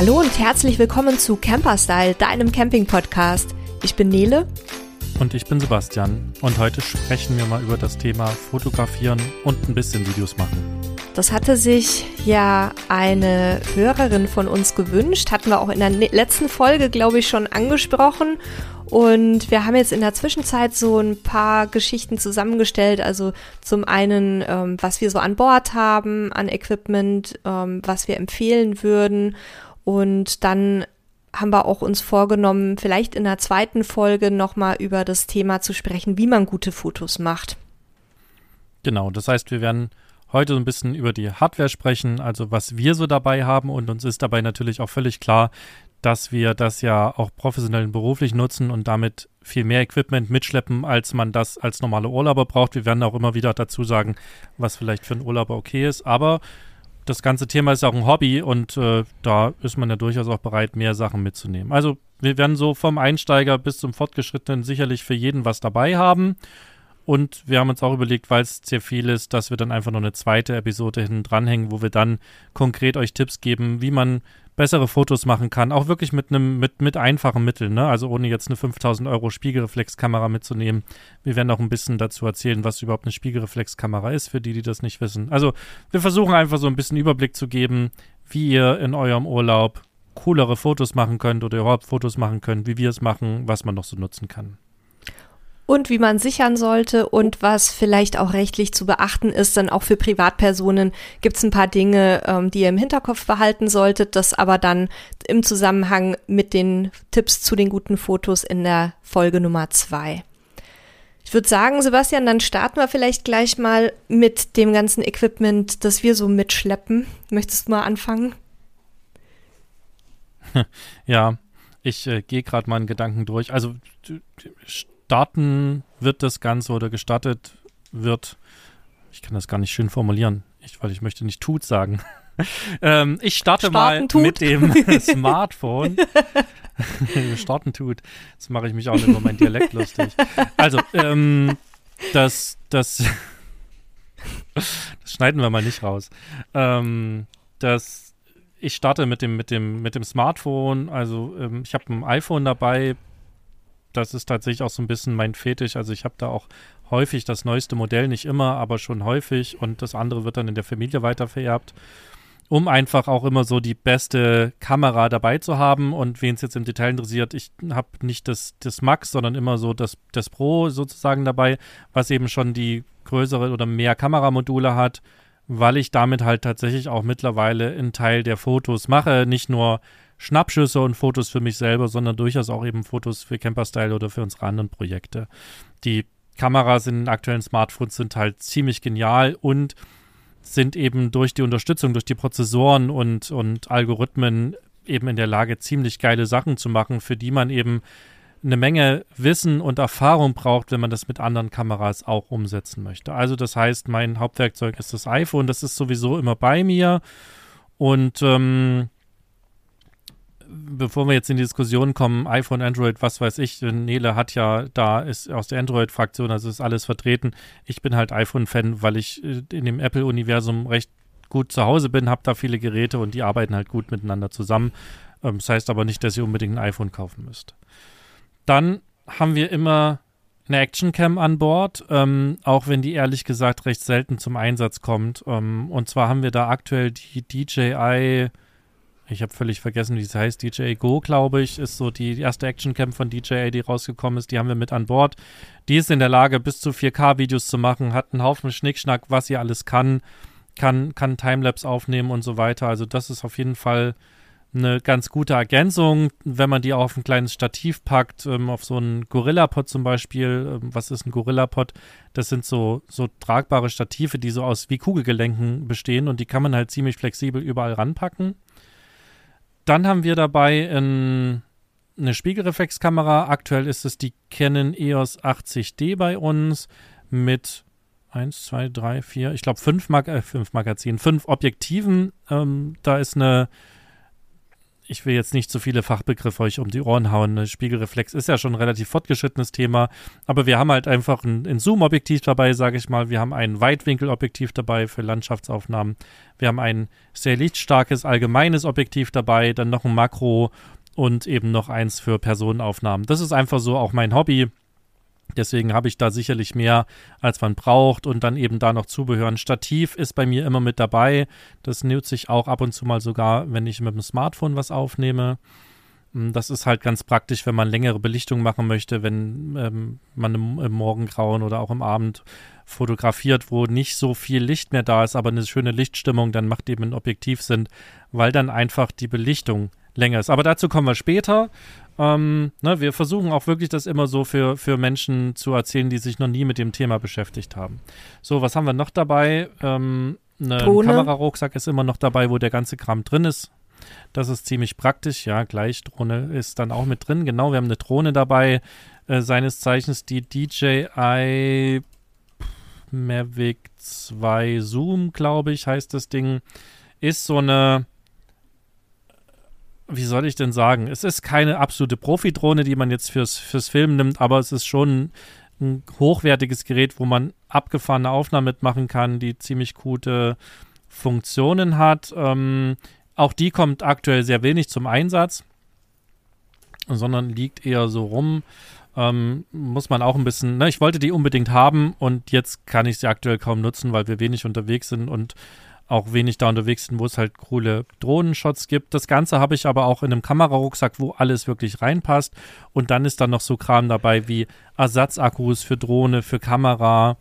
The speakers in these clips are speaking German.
Hallo und herzlich willkommen zu Camperstyle, deinem Camping-Podcast. Ich bin Nele. Und ich bin Sebastian. Und heute sprechen wir mal über das Thema Fotografieren und ein bisschen Videos machen. Das hatte sich ja eine Hörerin von uns gewünscht, hatten wir auch in der ne-, letzten Folge, glaube ich, schon angesprochen. Und wir haben jetzt in der Zwischenzeit so ein paar Geschichten zusammengestellt. Also zum einen, ähm, was wir so an Bord haben, an Equipment, ähm, was wir empfehlen würden. Und dann haben wir auch uns vorgenommen, vielleicht in der zweiten Folge nochmal über das Thema zu sprechen, wie man gute Fotos macht. Genau, das heißt, wir werden heute so ein bisschen über die Hardware sprechen, also was wir so dabei haben und uns ist dabei natürlich auch völlig klar, dass wir das ja auch professionell und beruflich nutzen und damit viel mehr Equipment mitschleppen, als man das als normale Urlauber braucht. Wir werden auch immer wieder dazu sagen, was vielleicht für einen Urlauber okay ist. Aber das ganze Thema ist auch ein Hobby und äh, da ist man ja durchaus auch bereit, mehr Sachen mitzunehmen. Also wir werden so vom Einsteiger bis zum Fortgeschrittenen sicherlich für jeden was dabei haben. Und wir haben uns auch überlegt, weil es sehr viel ist, dass wir dann einfach noch eine zweite Episode hinten dranhängen, wo wir dann konkret euch Tipps geben, wie man bessere Fotos machen kann, auch wirklich mit einem mit mit einfachen Mitteln, ne? Also ohne jetzt eine 5000 Euro Spiegelreflexkamera mitzunehmen. Wir werden auch ein bisschen dazu erzählen, was überhaupt eine Spiegelreflexkamera ist, für die, die das nicht wissen. Also wir versuchen einfach so ein bisschen Überblick zu geben, wie ihr in eurem Urlaub coolere Fotos machen könnt oder überhaupt Fotos machen könnt, wie wir es machen, was man noch so nutzen kann und wie man sichern sollte und was vielleicht auch rechtlich zu beachten ist. Dann auch für Privatpersonen gibt es ein paar Dinge, ähm, die ihr im Hinterkopf behalten solltet, das aber dann im Zusammenhang mit den Tipps zu den guten Fotos in der Folge Nummer zwei. Ich würde sagen, Sebastian, dann starten wir vielleicht gleich mal mit dem ganzen Equipment, das wir so mitschleppen. Möchtest du mal anfangen? Ja, ich äh, gehe gerade mal einen Gedanken durch. Also starten wird das Ganze oder gestartet wird, ich kann das gar nicht schön formulieren, ich, weil ich möchte nicht tut sagen. ähm, ich starte Starten mal tut. mit dem Smartphone. Starten tut. Jetzt mache ich mich auch über meinen Dialekt lustig. Also, ähm, das, das, das schneiden wir mal nicht raus. Ähm, das, ich starte mit dem, mit dem, mit dem Smartphone. Also, ähm, ich habe ein iPhone dabei, das ist tatsächlich auch so ein bisschen mein Fetisch. Also ich habe da auch häufig das neueste Modell, nicht immer, aber schon häufig und das andere wird dann in der Familie weitervererbt, um einfach auch immer so die beste Kamera dabei zu haben. Und wen es jetzt im Detail interessiert, ich habe nicht das, das Max, sondern immer so das, das Pro sozusagen dabei, was eben schon die größere oder mehr Kameramodule hat, weil ich damit halt tatsächlich auch mittlerweile einen Teil der Fotos mache, nicht nur Schnappschüsse und Fotos für mich selber, sondern durchaus auch eben Fotos für Camperstyle oder für unsere anderen Projekte. Die Kameras in den aktuellen Smartphones sind halt ziemlich genial und sind eben durch die Unterstützung, durch die Prozessoren und, und Algorithmen eben in der Lage, ziemlich geile Sachen zu machen, für die man eben eine Menge Wissen und Erfahrung braucht, wenn man das mit anderen Kameras auch umsetzen möchte. Also das heißt, mein Hauptwerkzeug ist das iPhone, das ist sowieso immer bei mir und ähm, bevor wir jetzt in die Diskussion kommen, iPhone, Android, was weiß ich, Nele hat ja da, ist aus der Android-Fraktion, also ist alles vertreten. Ich bin halt iPhone-Fan, weil ich äh, in dem Apple-Universum recht gut zu Hause bin, habe da viele Geräte und die arbeiten halt gut miteinander zusammen. Ähm, das heißt aber nicht, dass ihr unbedingt ein iPhone kaufen müsst. Dann haben wir immer eine Actioncam an Bord, ähm, auch wenn die ehrlich gesagt recht selten zum Einsatz kommt. Ähm, und zwar haben wir da aktuell die DJI ich habe völlig vergessen, wie es heißt. DJI Go, glaube ich, ist so die erste Actioncam von DJI, die rausgekommen ist. Die haben wir mit an Bord. Die ist in der Lage, bis zu 4K-Videos zu machen, hat einen Haufen Schnickschnack, was sie alles kann, kann, kann Timelapse aufnehmen und so weiter. Also das ist auf jeden Fall eine ganz gute Ergänzung, wenn man die auf ein kleines Stativ packt, ähm, auf so einen Gorilla-Pod zum Beispiel. Ähm, was ist ein Gorilla-Pod? Das sind so, so tragbare Stative, die so aus wie Kugelgelenken bestehen und die kann man halt ziemlich flexibel überall ranpacken. Dann haben wir dabei ein, eine Spiegelreflexkamera. Aktuell ist es die Canon EOS 80D bei uns mit 1, 2, 3, 4, ich glaube 5 Mag äh, fünf Magazinen, 5 Objektiven. Ähm, da ist eine ich will jetzt nicht zu viele Fachbegriffe euch um die Ohren hauen. Ne? Spiegelreflex ist ja schon ein relativ fortgeschrittenes Thema, aber wir haben halt einfach ein, ein Zoom-Objektiv dabei, sage ich mal. Wir haben ein Weitwinkelobjektiv dabei für Landschaftsaufnahmen. Wir haben ein sehr lichtstarkes allgemeines Objektiv dabei, dann noch ein Makro und eben noch eins für Personenaufnahmen. Das ist einfach so auch mein Hobby. Deswegen habe ich da sicherlich mehr, als man braucht und dann eben da noch Zubehör. Ein Stativ ist bei mir immer mit dabei. Das nutze ich auch ab und zu mal sogar, wenn ich mit dem Smartphone was aufnehme. Hm, das ist halt ganz praktisch, wenn man längere Belichtung machen möchte, wenn ähm, man im, im, Morgengrauen oder auch im Abend fotografiert, wo nicht so viel Licht mehr da ist, aber eine schöne Lichtstimmung, dann macht eben ein Objektiv Sinn, weil dann einfach die Belichtung länger ist. Aber dazu kommen wir später. Ähm, ne, wir versuchen auch wirklich das immer so für, für Menschen zu erzählen, die sich noch nie mit dem Thema beschäftigt haben. So, was haben wir noch dabei? Ähm, ein Kamerarucksack ist immer noch dabei, wo der ganze Kram drin ist. Das ist ziemlich praktisch. Ja, gleich Drohne ist dann auch mit drin. Genau, wir haben eine Drohne dabei, äh, seines Zeichens die DJI Mavic 2 Zoom, glaube ich, heißt das Ding. Ist so eine wie soll ich denn sagen? Es ist keine absolute Profi-Drohne, die man jetzt fürs, fürs Filmen nimmt, aber es ist schon ein hochwertiges Gerät, wo man abgefahrene Aufnahmen mitmachen kann, die ziemlich gute Funktionen hat. Ähm, auch die kommt aktuell sehr wenig zum Einsatz, sondern liegt eher so rum. Ähm, muss man auch ein bisschen, ne, ich wollte die unbedingt haben und jetzt kann ich sie aktuell kaum nutzen, weil wir wenig unterwegs sind und auch wenig da unterwegs sind, wo es halt coole Drohnenshots gibt. Das Ganze habe ich aber auch in einem Kamerarucksack, wo alles wirklich reinpasst. Und dann ist da noch so Kram dabei wie Ersatzakkus für Drohne, für Kamera,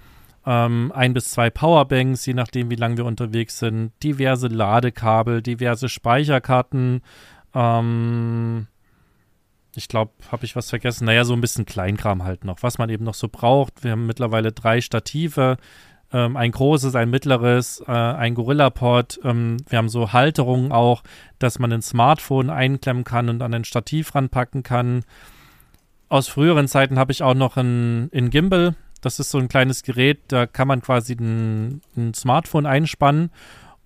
ähm, ein bis zwei Powerbanks, je nachdem, wie lange wir unterwegs sind, diverse Ladekabel, diverse Speicherkarten. Ähm, ich glaube, habe ich was vergessen? Naja, so ein bisschen Kleinkram halt noch, was man eben noch so braucht. Wir haben mittlerweile drei Stative, ähm, ein großes, ein mittleres, äh, ein Gorilla-Pod. Ähm, wir haben so Halterungen auch, dass man ein Smartphone einklemmen kann und an ein Stativ ranpacken kann. Aus früheren Zeiten habe ich auch noch ein, ein Gimbal. Das ist so ein kleines Gerät, da kann man quasi ein, ein Smartphone einspannen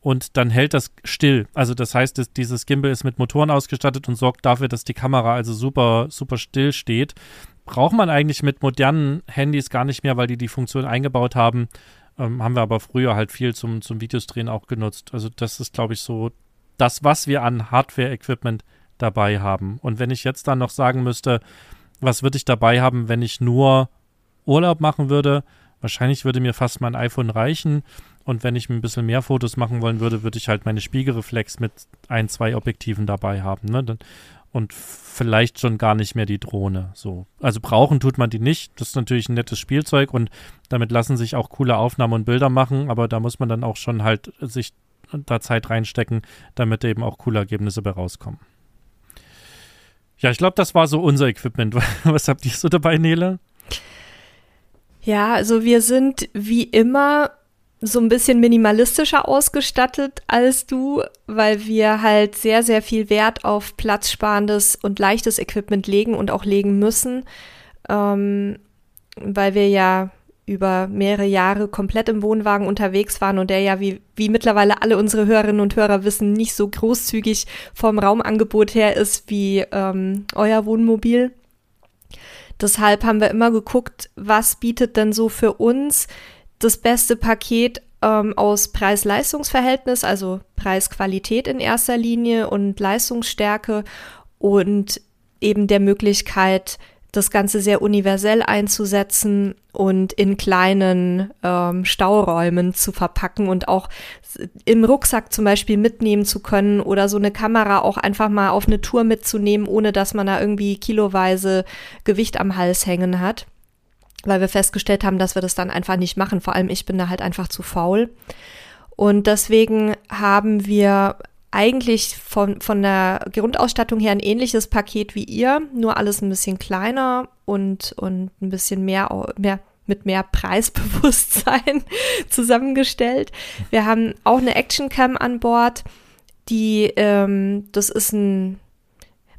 und dann hält das still. Also das heißt, dass dieses Gimbal ist mit Motoren ausgestattet und sorgt dafür, dass die Kamera also super, super still steht. Braucht man eigentlich mit modernen Handys gar nicht mehr, weil die die Funktion eingebaut haben, ähm, haben wir aber früher halt viel zum, zum Videos drehen auch genutzt. Also das ist, glaube ich, so das, was wir an Hardware-Equipment dabei haben. Und wenn ich jetzt dann noch sagen müsste, was würde ich dabei haben, wenn ich nur Urlaub machen würde, wahrscheinlich würde mir fast mein iPhone reichen. Und wenn ich ein bisschen mehr Fotos machen wollen würde, würde ich halt meine Spiegelreflex mit ein, zwei Objektiven dabei haben. Ne? Und vielleicht schon gar nicht mehr die Drohne. So. Also brauchen tut man die nicht. Das ist natürlich ein nettes Spielzeug und damit lassen sich auch coole Aufnahmen und Bilder machen, aber da muss man dann auch schon halt sich da Zeit reinstecken, damit eben auch coole Ergebnisse bei rauskommen. Ja, ich glaube, das war so unser Equipment. Was habt ihr so dabei, Nele? Ja, also wir sind wie immer so ein bisschen minimalistischer ausgestattet als du, weil wir halt sehr, sehr viel Wert auf platzsparendes und leichtes Equipment legen und auch legen müssen, ähm, weil wir ja über mehrere Jahre komplett im Wohnwagen unterwegs waren und der ja, wie, wie mittlerweile alle unsere Hörerinnen und Hörer wissen, nicht so großzügig vom Raumangebot her ist wie ähm, euer Wohnmobil. Deshalb haben wir immer geguckt, was bietet denn so für uns das beste Paket ähm, aus Preis-Leistungs-Verhältnis, also Preis-Qualität in erster Linie und Leistungsstärke und eben der Möglichkeit, das Ganze sehr universell einzusetzen und in kleinen ähm, Stauräumen zu verpacken und auch im Rucksack zum Beispiel mitnehmen zu können oder so eine Kamera auch einfach mal auf eine Tour mitzunehmen, ohne dass man da irgendwie kiloweise Gewicht am Hals hängen hat weil wir festgestellt haben, dass wir das dann einfach nicht machen. Vor allem ich bin da halt einfach zu faul. Und deswegen haben wir eigentlich von, von der Grundausstattung her ein ähnliches Paket wie ihr, nur alles ein bisschen kleiner und, und ein bisschen mehr, mehr mit mehr Preisbewusstsein zusammengestellt. Wir haben auch eine Actioncam an Bord, die, ähm, das ist ein,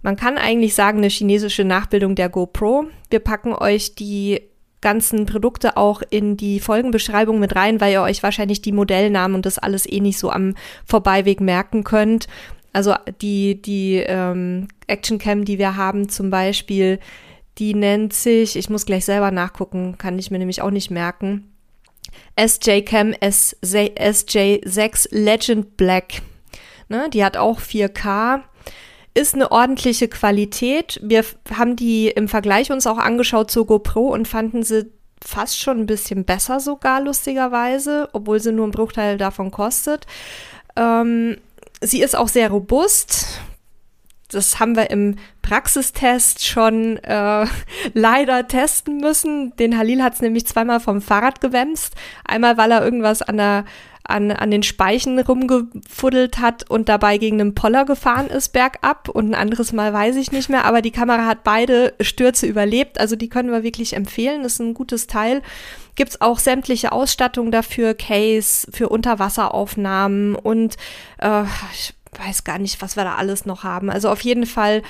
man kann eigentlich sagen, eine chinesische Nachbildung der GoPro. Wir packen euch die ganzen Produkte auch in die Folgenbeschreibung mit rein, weil ihr euch wahrscheinlich die Modellnamen und das alles eh nicht so am Vorbeiweg merken könnt. Also die, die ähm, Actioncam, die wir haben zum Beispiel, die nennt sich, ich muss gleich selber nachgucken, kann ich mir nämlich auch nicht merken. SJ-Cam SJ6 Legend Black. Ne, die hat auch 4K. Ist eine ordentliche Qualität. Wir haben die im Vergleich uns auch angeschaut zur GoPro und fanden sie fast schon ein bisschen besser sogar, lustigerweise, obwohl sie nur einen Bruchteil davon kostet. Ähm, sie ist auch sehr robust. Das haben wir im Praxistest schon äh, leider testen müssen. Den Halil hat es nämlich zweimal vom Fahrrad gewämst. Einmal, weil er irgendwas an der an, an den Speichen rumgefuddelt hat und dabei gegen einen Poller gefahren ist bergab. Und ein anderes Mal weiß ich nicht mehr, aber die Kamera hat beide Stürze überlebt, also die können wir wirklich empfehlen, das ist ein gutes Teil. Gibt es auch sämtliche Ausstattung dafür, Case, für Unterwasseraufnahmen und äh, ich weiß gar nicht, was wir da alles noch haben. Also auf jeden Fall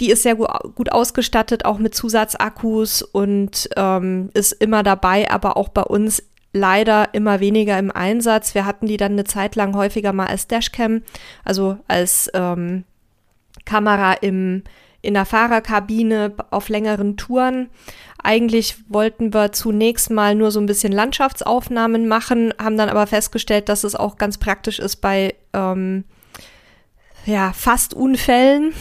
die ist sehr gut, gut ausgestattet, auch mit Zusatzakkus und ähm, ist immer dabei, aber auch bei uns leider immer weniger im Einsatz. Wir hatten die dann eine Zeit lang häufiger mal als Dashcam, also als ähm, Kamera im, in der Fahrerkabine auf längeren Touren. Eigentlich wollten wir zunächst mal nur so ein bisschen Landschaftsaufnahmen machen, haben dann aber festgestellt, dass es auch ganz praktisch ist bei ähm, ja, fast Unfällen,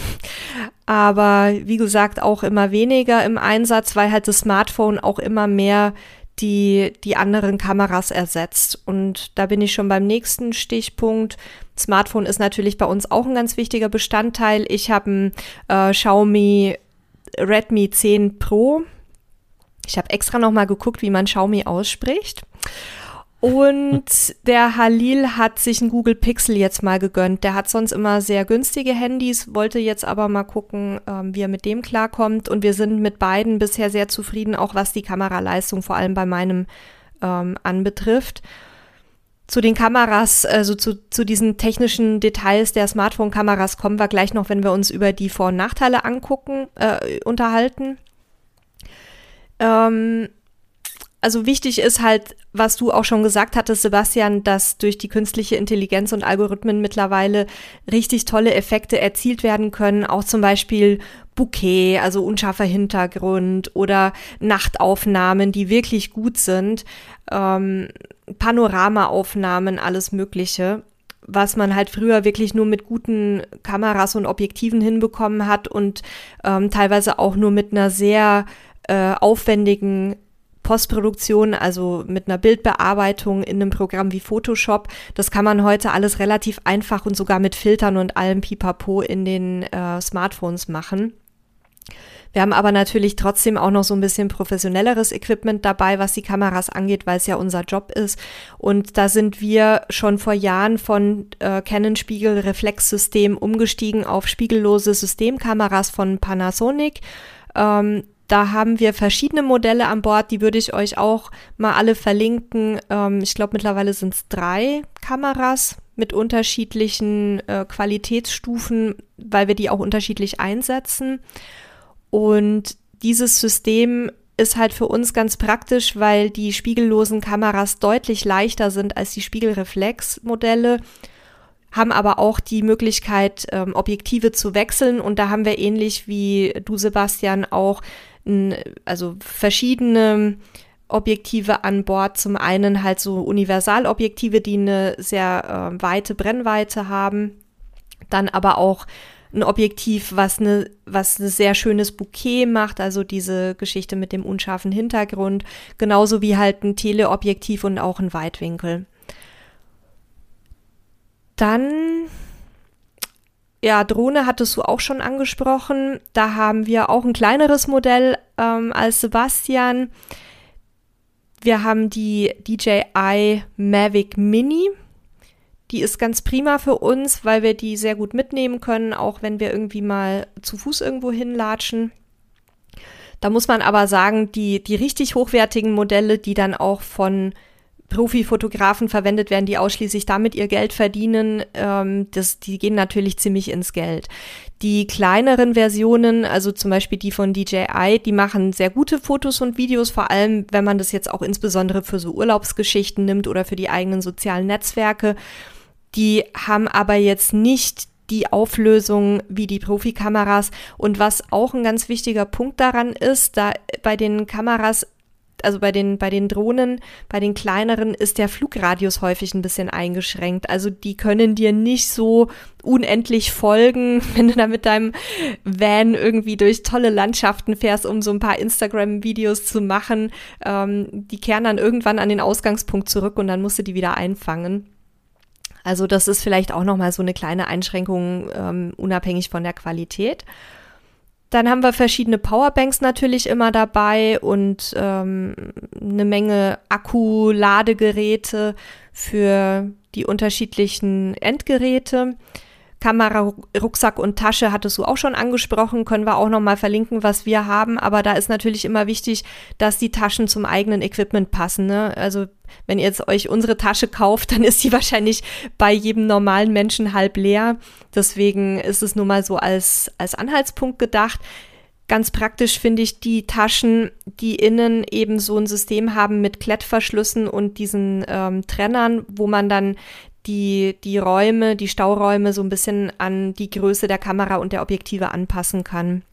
aber wie gesagt auch immer weniger im Einsatz, weil halt das Smartphone auch immer mehr die die anderen Kameras ersetzt. Und da bin ich schon beim nächsten Stichpunkt. Smartphone ist natürlich bei uns auch ein ganz wichtiger Bestandteil. Ich habe ein äh, Xiaomi Redmi 10 Pro. Ich habe extra noch mal geguckt, wie man Xiaomi ausspricht. Und der Halil hat sich ein Google Pixel jetzt mal gegönnt. Der hat sonst immer sehr günstige Handys, wollte jetzt aber mal gucken, ähm, wie er mit dem klarkommt. Und wir sind mit beiden bisher sehr zufrieden, auch was die Kameraleistung vor allem bei meinem ähm, anbetrifft. Zu den Kameras, also zu, zu diesen technischen Details der Smartphone-Kameras kommen wir gleich noch, wenn wir uns über die Vor- und Nachteile angucken, äh, unterhalten. Ähm, also wichtig ist halt, was du auch schon gesagt hattest, Sebastian, dass durch die künstliche Intelligenz und Algorithmen mittlerweile richtig tolle Effekte erzielt werden können. Auch zum Beispiel Bouquet, also unscharfer Hintergrund oder Nachtaufnahmen, die wirklich gut sind. Ähm, Panoramaaufnahmen, alles Mögliche was man halt früher wirklich nur mit guten Kameras und Objektiven hinbekommen hat und ähm, teilweise auch nur mit einer sehr äh, aufwendigen Postproduktion, also mit einer Bildbearbeitung in einem Programm wie Photoshop. Das kann man heute alles relativ einfach und sogar mit Filtern und allem Pipapo in den äh, Smartphones machen. Wir haben aber natürlich trotzdem auch noch so ein bisschen professionelleres Equipment dabei, was die Kameras angeht, weil es ja unser Job ist. Und da sind wir schon vor Jahren von äh, Canon Spiegel Reflexsystem umgestiegen auf spiegellose Systemkameras von Panasonic. Ähm, da haben wir verschiedene Modelle an Bord, die würde ich euch auch mal alle verlinken. Ähm, ich glaube, mittlerweile sind es drei Kameras mit unterschiedlichen äh, Qualitätsstufen, weil wir die auch unterschiedlich einsetzen. Und dieses System ist halt für uns ganz praktisch, weil die spiegellosen Kameras deutlich leichter sind als die Spiegelreflexmodelle, haben aber auch die Möglichkeit, ähm, Objektive zu wechseln. Und da haben wir ähnlich wie du, Sebastian, auch also verschiedene Objektive an Bord. Zum einen halt so Universalobjektive, die eine sehr äh, weite Brennweite haben. Dann aber auch ein Objektiv, was eine, was ein sehr schönes Bouquet macht, also diese Geschichte mit dem unscharfen Hintergrund, genauso wie halt ein Teleobjektiv und auch ein Weitwinkel. Dann ja, Drohne hattest du auch schon angesprochen. Da haben wir auch ein kleineres Modell ähm, als Sebastian. Wir haben die DJI Mavic Mini. Die ist ganz prima für uns, weil wir die sehr gut mitnehmen können, auch wenn wir irgendwie mal zu Fuß irgendwo hinlatschen. Da muss man aber sagen, die, die richtig hochwertigen Modelle, die dann auch von Profifotografen verwendet werden, die ausschließlich damit ihr Geld verdienen, ähm, das, die gehen natürlich ziemlich ins Geld. Die kleineren Versionen, also zum Beispiel die von DJI, die machen sehr gute Fotos und Videos, vor allem wenn man das jetzt auch insbesondere für so Urlaubsgeschichten nimmt oder für die eigenen sozialen Netzwerke. Die haben aber jetzt nicht die Auflösung wie die Profikameras. Und was auch ein ganz wichtiger Punkt daran ist, da bei den Kameras also bei den, bei den Drohnen, bei den kleineren ist der Flugradius häufig ein bisschen eingeschränkt. Also die können dir nicht so unendlich folgen, wenn du da mit deinem Van irgendwie durch tolle Landschaften fährst, um so ein paar Instagram-Videos zu machen. Ähm, die kehren dann irgendwann an den Ausgangspunkt zurück und dann musst du die wieder einfangen. Also das ist vielleicht auch nochmal so eine kleine Einschränkung, ähm, unabhängig von der Qualität. Dann haben wir verschiedene Powerbanks natürlich immer dabei und ähm, eine Menge Akku-Ladegeräte für die unterschiedlichen Endgeräte. Kamera, Rucksack und Tasche hattest du auch schon angesprochen, können wir auch nochmal verlinken, was wir haben. Aber da ist natürlich immer wichtig, dass die Taschen zum eigenen Equipment passen. Ne? Also wenn ihr jetzt euch unsere Tasche kauft, dann ist die wahrscheinlich bei jedem normalen Menschen halb leer. Deswegen ist es nur mal so als, als Anhaltspunkt gedacht. Ganz praktisch finde ich die Taschen, die innen eben so ein System haben mit Klettverschlüssen und diesen ähm, Trennern, wo man dann die, die Räume, die Stauräume so ein bisschen an die Größe der Kamera und der Objektive anpassen kann.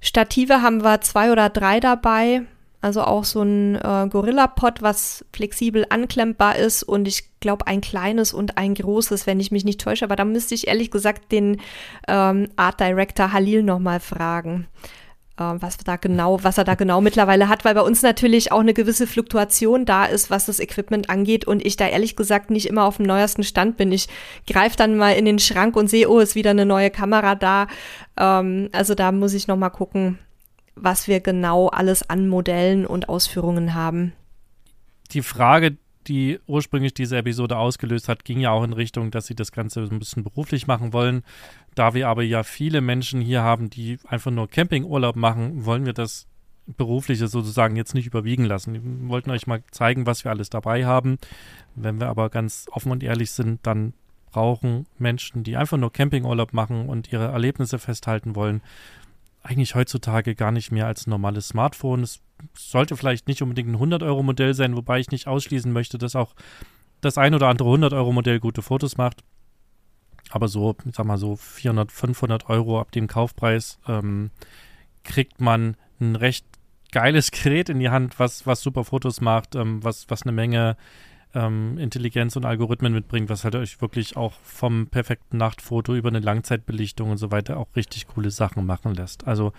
Stative haben wir zwei oder drei dabei. Also auch so ein äh, Gorilla-Pod, was flexibel anklemmbar ist und ich glaube ein kleines und ein großes, wenn ich mich nicht täusche. Aber da müsste ich ehrlich gesagt den ähm, Art Director Halil nochmal fragen. Ähm, was da genau, was er da genau mittlerweile hat, weil bei uns natürlich auch eine gewisse Fluktuation da ist, was das Equipment angeht und ich da ehrlich gesagt nicht immer auf dem neuesten Stand bin. Ich greife dann mal in den Schrank und sehe, oh, ist wieder eine neue Kamera da. Ähm, also da muss ich noch mal gucken, was wir genau alles an Modellen und Ausführungen haben. Die Frage, die ursprünglich diese Episode ausgelöst hat, ging ja auch in Richtung, dass sie das Ganze ein bisschen beruflich machen wollen. Da wir aber ja viele Menschen hier haben, die einfach nur Campingurlaub machen, wollen wir das Berufliche sozusagen jetzt nicht überwiegen lassen. Wir wollten euch mal zeigen, was wir alles dabei haben. Wenn wir aber ganz offen und ehrlich sind, dann brauchen Menschen, die einfach nur Campingurlaub machen und ihre Erlebnisse festhalten wollen, eigentlich heutzutage gar nicht mehr als ein normales Smartphone. Es sollte vielleicht nicht unbedingt ein 100-Euro-Modell sein, wobei ich nicht ausschließen möchte, dass auch das ein oder andere 100-Euro-Modell gute Fotos macht. Aber so, ich sag mal so 400, 500 Euro ab dem Kaufpreis ähm, kriegt man ein recht geiles Gerät in die Hand, was, was super Fotos macht, ähm, was, was eine Menge ähm, Intelligenz und Algorithmen mitbringt, was halt euch wirklich auch vom perfekten Nachtfoto über eine Langzeitbelichtung und so weiter auch richtig coole Sachen machen lässt. Also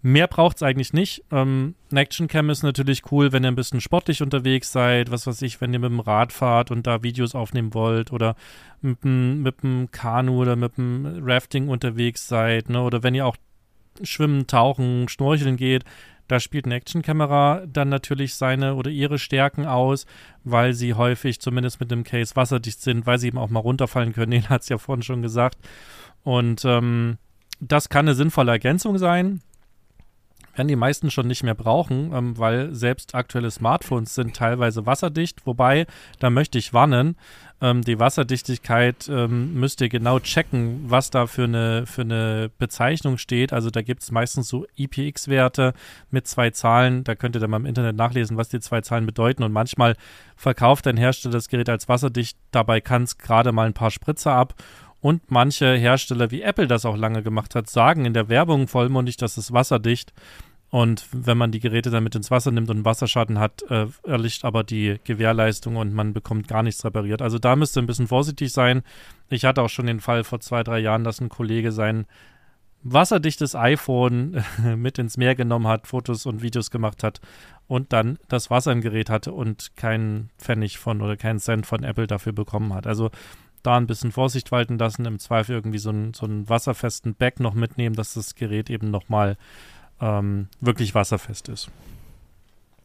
Mehr braucht es eigentlich nicht. Ähm, eine Actioncam ist natürlich cool, wenn ihr ein bisschen sportlich unterwegs seid, was weiß ich, wenn ihr mit dem Rad fahrt und da Videos aufnehmen wollt oder mit dem, mit dem Kanu oder mit dem Rafting unterwegs seid, ne? oder wenn ihr auch schwimmen, tauchen, schnorcheln geht, da spielt eine Actionkamera dann natürlich seine oder ihre Stärken aus, weil sie häufig zumindest mit dem Case wasserdicht sind, weil sie eben auch mal runterfallen können. Den hat es ja vorhin schon gesagt. Und ähm, das kann eine sinnvolle Ergänzung sein werden die meisten schon nicht mehr brauchen, ähm, weil selbst aktuelle Smartphones sind teilweise wasserdicht. Wobei, da möchte ich warnen, ähm, die Wasserdichtigkeit ähm, müsst ihr genau checken, was da für eine, für eine Bezeichnung steht. Also da gibt es meistens so IPX-Werte mit zwei Zahlen. Da könnt ihr dann mal im Internet nachlesen, was die zwei Zahlen bedeuten. Und manchmal verkauft ein Hersteller das Gerät als wasserdicht. Dabei kann es gerade mal ein paar Spritzer ab. Und manche Hersteller, wie Apple das auch lange gemacht hat, sagen in der Werbung vollmundig, das ist wasserdicht. Und wenn man die Geräte dann mit ins Wasser nimmt und einen Wasserschaden hat, äh, erlischt aber die Gewährleistung und man bekommt gar nichts repariert. Also da müsste ein bisschen vorsichtig sein. Ich hatte auch schon den Fall vor zwei, drei Jahren, dass ein Kollege sein wasserdichtes iPhone mit ins Meer genommen hat, Fotos und Videos gemacht hat und dann das Wasser im Gerät hatte und keinen Pfennig von oder keinen Cent von Apple dafür bekommen hat. Also da ein bisschen Vorsicht walten lassen, im Zweifel irgendwie so, ein, so einen wasserfesten Bag noch mitnehmen, dass das Gerät eben nochmal ähm, wirklich wasserfest ist.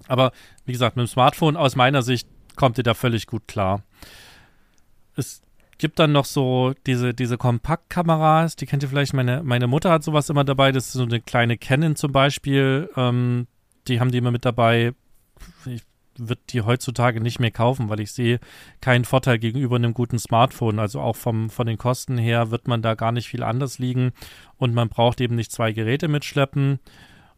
Aber wie gesagt, mit dem Smartphone aus meiner Sicht kommt ihr da völlig gut klar. Es gibt dann noch so diese, diese Kompaktkameras, die kennt ihr vielleicht, meine, meine Mutter hat sowas immer dabei, das ist so eine kleine Canon zum Beispiel, ähm, die haben die immer mit dabei. Ich würde die heutzutage nicht mehr kaufen, weil ich sehe keinen Vorteil gegenüber einem guten Smartphone. Also auch vom, von den Kosten her wird man da gar nicht viel anders liegen und man braucht eben nicht zwei Geräte mitschleppen.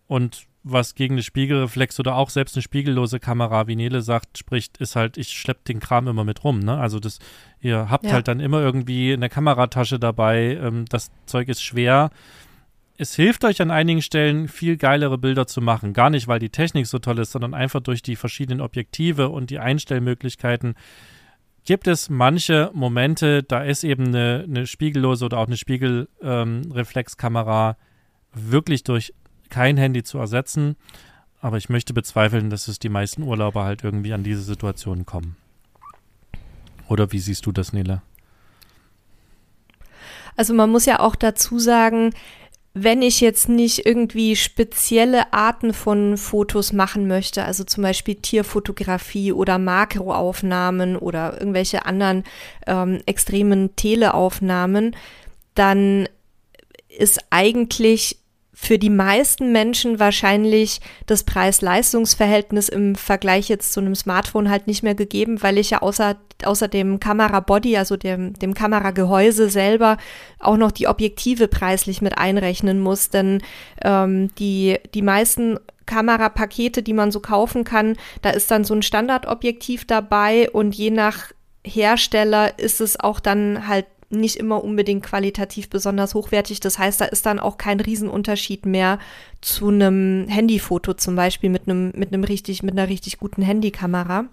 Und was gegen eine Spiegelreflex oder auch selbst eine spiegellose Kamera, wie Nele sagt, spricht, ist halt, ich schleppe den Kram immer mit rum. Ne? Also das, ihr habt ja. halt dann immer irgendwie eine Kameratasche dabei. Ähm, das Zeug ist schwer. Es hilft euch an einigen Stellen, viel geilere Bilder zu machen. Gar nicht, weil die Technik so toll ist, sondern einfach durch die verschiedenen Objektive und die Einstellmöglichkeiten gibt es manche Momente, da ist eben eine, eine spiegellose oder auch eine Spiegelreflexkamera ähm, wirklich durch kein Handy zu ersetzen. Aber ich möchte bezweifeln, dass es die meisten Urlauber halt irgendwie an diese Situation kommen. Oder wie siehst du das, Nele? Also man muss ja auch dazu sagen, wenn ich jetzt nicht irgendwie spezielle Arten von Fotos machen möchte, also zum Beispiel Tierfotografie oder Makroaufnahmen oder irgendwelche anderen ähm, extremen Teleaufnahmen, dann ist eigentlich für die meisten Menschen wahrscheinlich das Preis-Leistungs-Verhältnis im Vergleich jetzt zu einem Smartphone halt nicht mehr gegeben, weil ich ja außer, außer dem Kamerabody, also dem, dem Kameragehäuse selber, auch noch die Objektive preislich mit einrechnen muss. Denn ähm, die, die meisten Kamerapakete, die man so kaufen kann, da ist dann so ein Standardobjektiv dabei und je nach Hersteller ist es auch dann halt nicht immer unbedingt qualitativ besonders hochwertig. Das heißt, da ist dann auch kein Riesenunterschied mehr zu einem Handyfoto zum Beispiel mit einem, mit einem richtig, mit einer richtig guten Handykamera.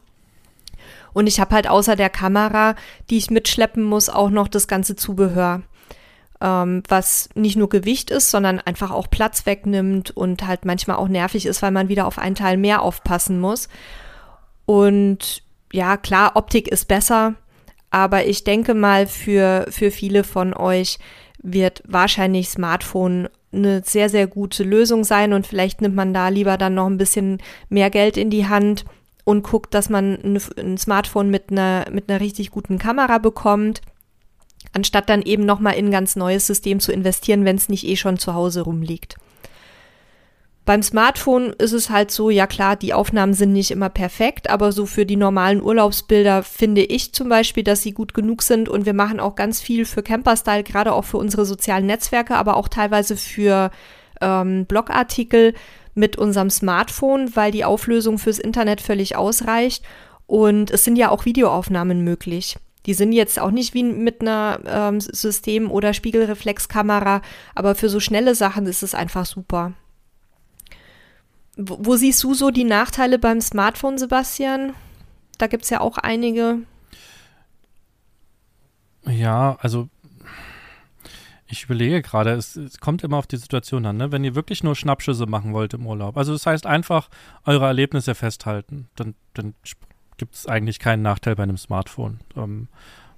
Und ich habe halt außer der Kamera, die ich mitschleppen muss, auch noch das ganze Zubehör, ähm, was nicht nur Gewicht ist, sondern einfach auch Platz wegnimmt und halt manchmal auch nervig ist, weil man wieder auf einen Teil mehr aufpassen muss. Und ja, klar, Optik ist besser, aber ich denke mal, für, für viele von euch wird wahrscheinlich Smartphone eine sehr, sehr gute Lösung sein und vielleicht nimmt man da lieber dann noch ein bisschen mehr Geld in die Hand und guckt, dass man ein, Smartphone mit einer, mit einer richtig guten Kamera bekommt, anstatt dann eben nochmal in ein ganz neues System zu investieren, wenn es nicht eh schon zu Hause rumliegt. Beim Smartphone ist es halt so, ja klar, die Aufnahmen sind nicht immer perfekt, aber so für die normalen Urlaubsbilder finde ich zum Beispiel, dass sie gut genug sind und wir machen auch ganz viel für Camperstyle, gerade auch für unsere sozialen Netzwerke, aber auch teilweise für ähm, Blogartikel mit unserem Smartphone, weil die Auflösung fürs Internet völlig ausreicht und es sind ja auch Videoaufnahmen möglich. Die sind jetzt auch nicht wie mit einer ähm, System- oder Spiegelreflexkamera, aber für so schnelle Sachen ist es einfach super. Wo, siehst du so die Nachteile beim Smartphone, Sebastian? Da gibt es ja auch einige. Ja, also ich überlege gerade, es, es, kommt immer auf die Situation an, ne? wenn ihr wirklich nur Schnappschüsse machen wollt im Urlaub. Also das heißt einfach eure Erlebnisse festhalten. Dann, dann gibt es eigentlich keinen Nachteil bei einem Smartphone. Ähm,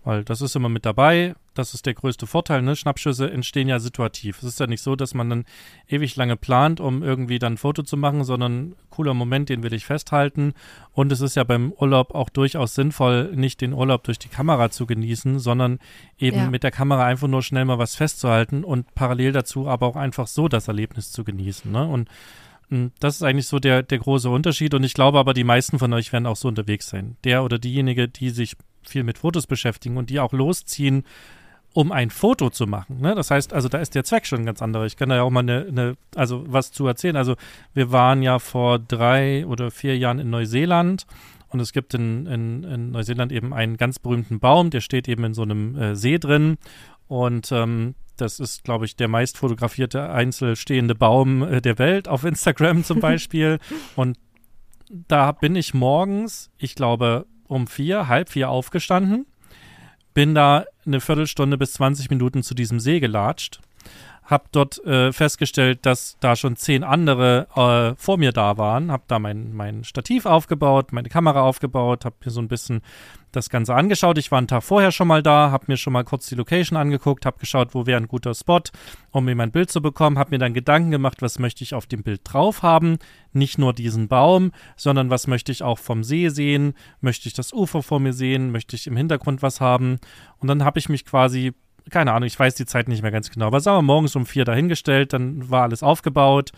weil das ist immer mit dabei. Das ist der größte Vorteil. Ne? Schnappschüsse entstehen ja situativ. Es ist ja nicht so, dass man dann ewig lange plant, um irgendwie dann ein Foto zu machen, sondern cooler Moment, den will ich festhalten. Und es ist ja beim Urlaub auch durchaus sinnvoll, nicht den Urlaub durch die Kamera zu genießen, sondern eben ja. mit der Kamera einfach nur schnell mal was festzuhalten und parallel dazu aber auch einfach so das Erlebnis zu genießen. Ne? Und hm, das ist eigentlich so der, der große Unterschied und ich glaube aber, die meisten von euch werden auch so unterwegs sein. Der oder diejenige, die sich viel mit Fotos beschäftigen und die auch losziehen, um ein Foto zu machen. Ne? Das heißt, also da ist der Zweck schon ein ganz anderer. Ich kann da ja auch mal eine, eine, also was zu erzählen. Also wir waren ja vor drei oder vier Jahren in Neuseeland und es gibt in, in, in Neuseeland eben einen ganz berühmten Baum, der steht eben in so einem äh, See drin und ähm, das ist, glaube ich, der meist fotografierte einzelstehende Baum äh, der Welt auf Instagram zum Beispiel. und da bin ich morgens, ich glaube, um vier, halb vier aufgestanden, bin da eine Viertelstunde bis 20 Minuten zu diesem See gelatscht, habe dort äh, festgestellt, dass da schon zehn andere äh, vor mir da waren, habe da mein, mein Stativ aufgebaut, meine Kamera aufgebaut, habe mir so ein bisschen das Ganze angeschaut. Ich war einen Tag vorher schon mal da, habe mir schon mal kurz die Location angeguckt, habe geschaut, wo wäre ein guter Spot, um mir mein Bild zu bekommen, habe mir dann Gedanken gemacht, was möchte ich auf dem Bild drauf haben. Nicht nur diesen Baum, sondern was möchte ich auch vom See sehen, möchte ich das Ufer vor mir sehen, möchte ich im Hintergrund was haben. Und dann habe ich mich quasi keine Ahnung, ich weiß die Zeit nicht mehr ganz genau, aber sagen wir morgens um vier dahingestellt, dann war alles aufgebaut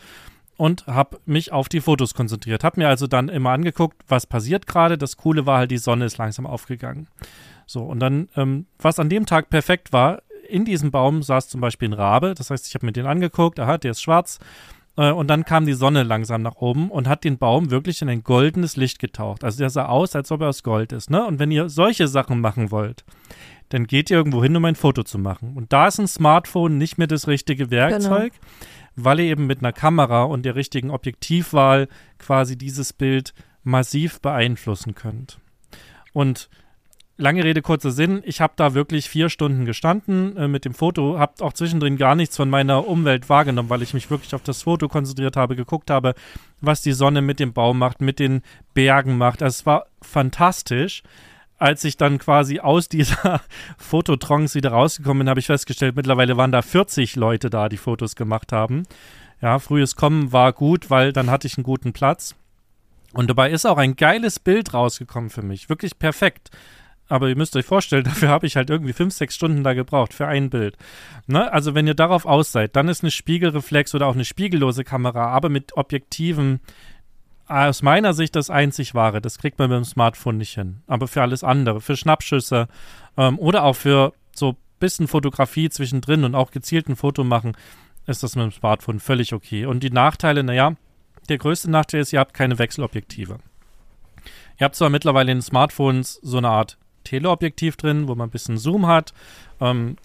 und habe mich auf die Fotos konzentriert. Habe mir also dann immer angeguckt, was passiert gerade. Das Coole war halt, die Sonne ist langsam aufgegangen. So, und dann, ähm, was an dem Tag perfekt war, in diesem Baum saß zum Beispiel ein Rabe. Das heißt, ich habe mir den angeguckt, aha, der ist schwarz. Äh, und dann kam die Sonne langsam nach oben und hat den Baum wirklich in ein goldenes Licht getaucht. Also der sah aus, als ob er aus Gold ist. Ne? Und wenn ihr solche Sachen machen wollt, dann geht ihr irgendwo hin, um ein Foto zu machen. Und da ist ein Smartphone nicht mehr das richtige Werkzeug, genau. weil ihr eben mit einer Kamera und der richtigen Objektivwahl quasi dieses Bild massiv beeinflussen könnt. Und lange Rede, kurzer Sinn. Ich habe da wirklich vier Stunden gestanden äh, mit dem Foto, habe auch zwischendrin gar nichts von meiner Umwelt wahrgenommen, weil ich mich wirklich auf das Foto konzentriert habe, geguckt habe, was die Sonne mit dem Baum macht, mit den Bergen macht. Also es war fantastisch. Als ich dann quasi aus dieser Fototrance wieder rausgekommen bin, habe ich festgestellt, mittlerweile waren da 40 Leute da, die Fotos gemacht haben. Ja, frühes Kommen war gut, weil dann hatte ich einen guten Platz. Und dabei ist auch ein geiles Bild rausgekommen für mich. Wirklich perfekt. Aber ihr müsst euch vorstellen, dafür habe ich halt irgendwie fünf, sechs Stunden da gebraucht für ein Bild. Ne? Also wenn ihr darauf aus seid, dann ist eine Spiegelreflex oder auch eine spiegellose Kamera, aber mit Objektiven aus meiner Sicht das einzig wahre. Das kriegt man mit dem Smartphone nicht hin. Aber für alles andere, für Schnappschüsse ähm, oder auch für so bisschen Fotografie zwischendrin und auch gezielten Foto machen, ist das mit dem Smartphone völlig okay. Und die Nachteile, naja, der größte Nachteil ist, ihr habt keine Wechselobjektive. Ihr habt zwar mittlerweile in Smartphones so eine Art Teleobjektiv drin, wo man ein bisschen Zoom hat. Ähm,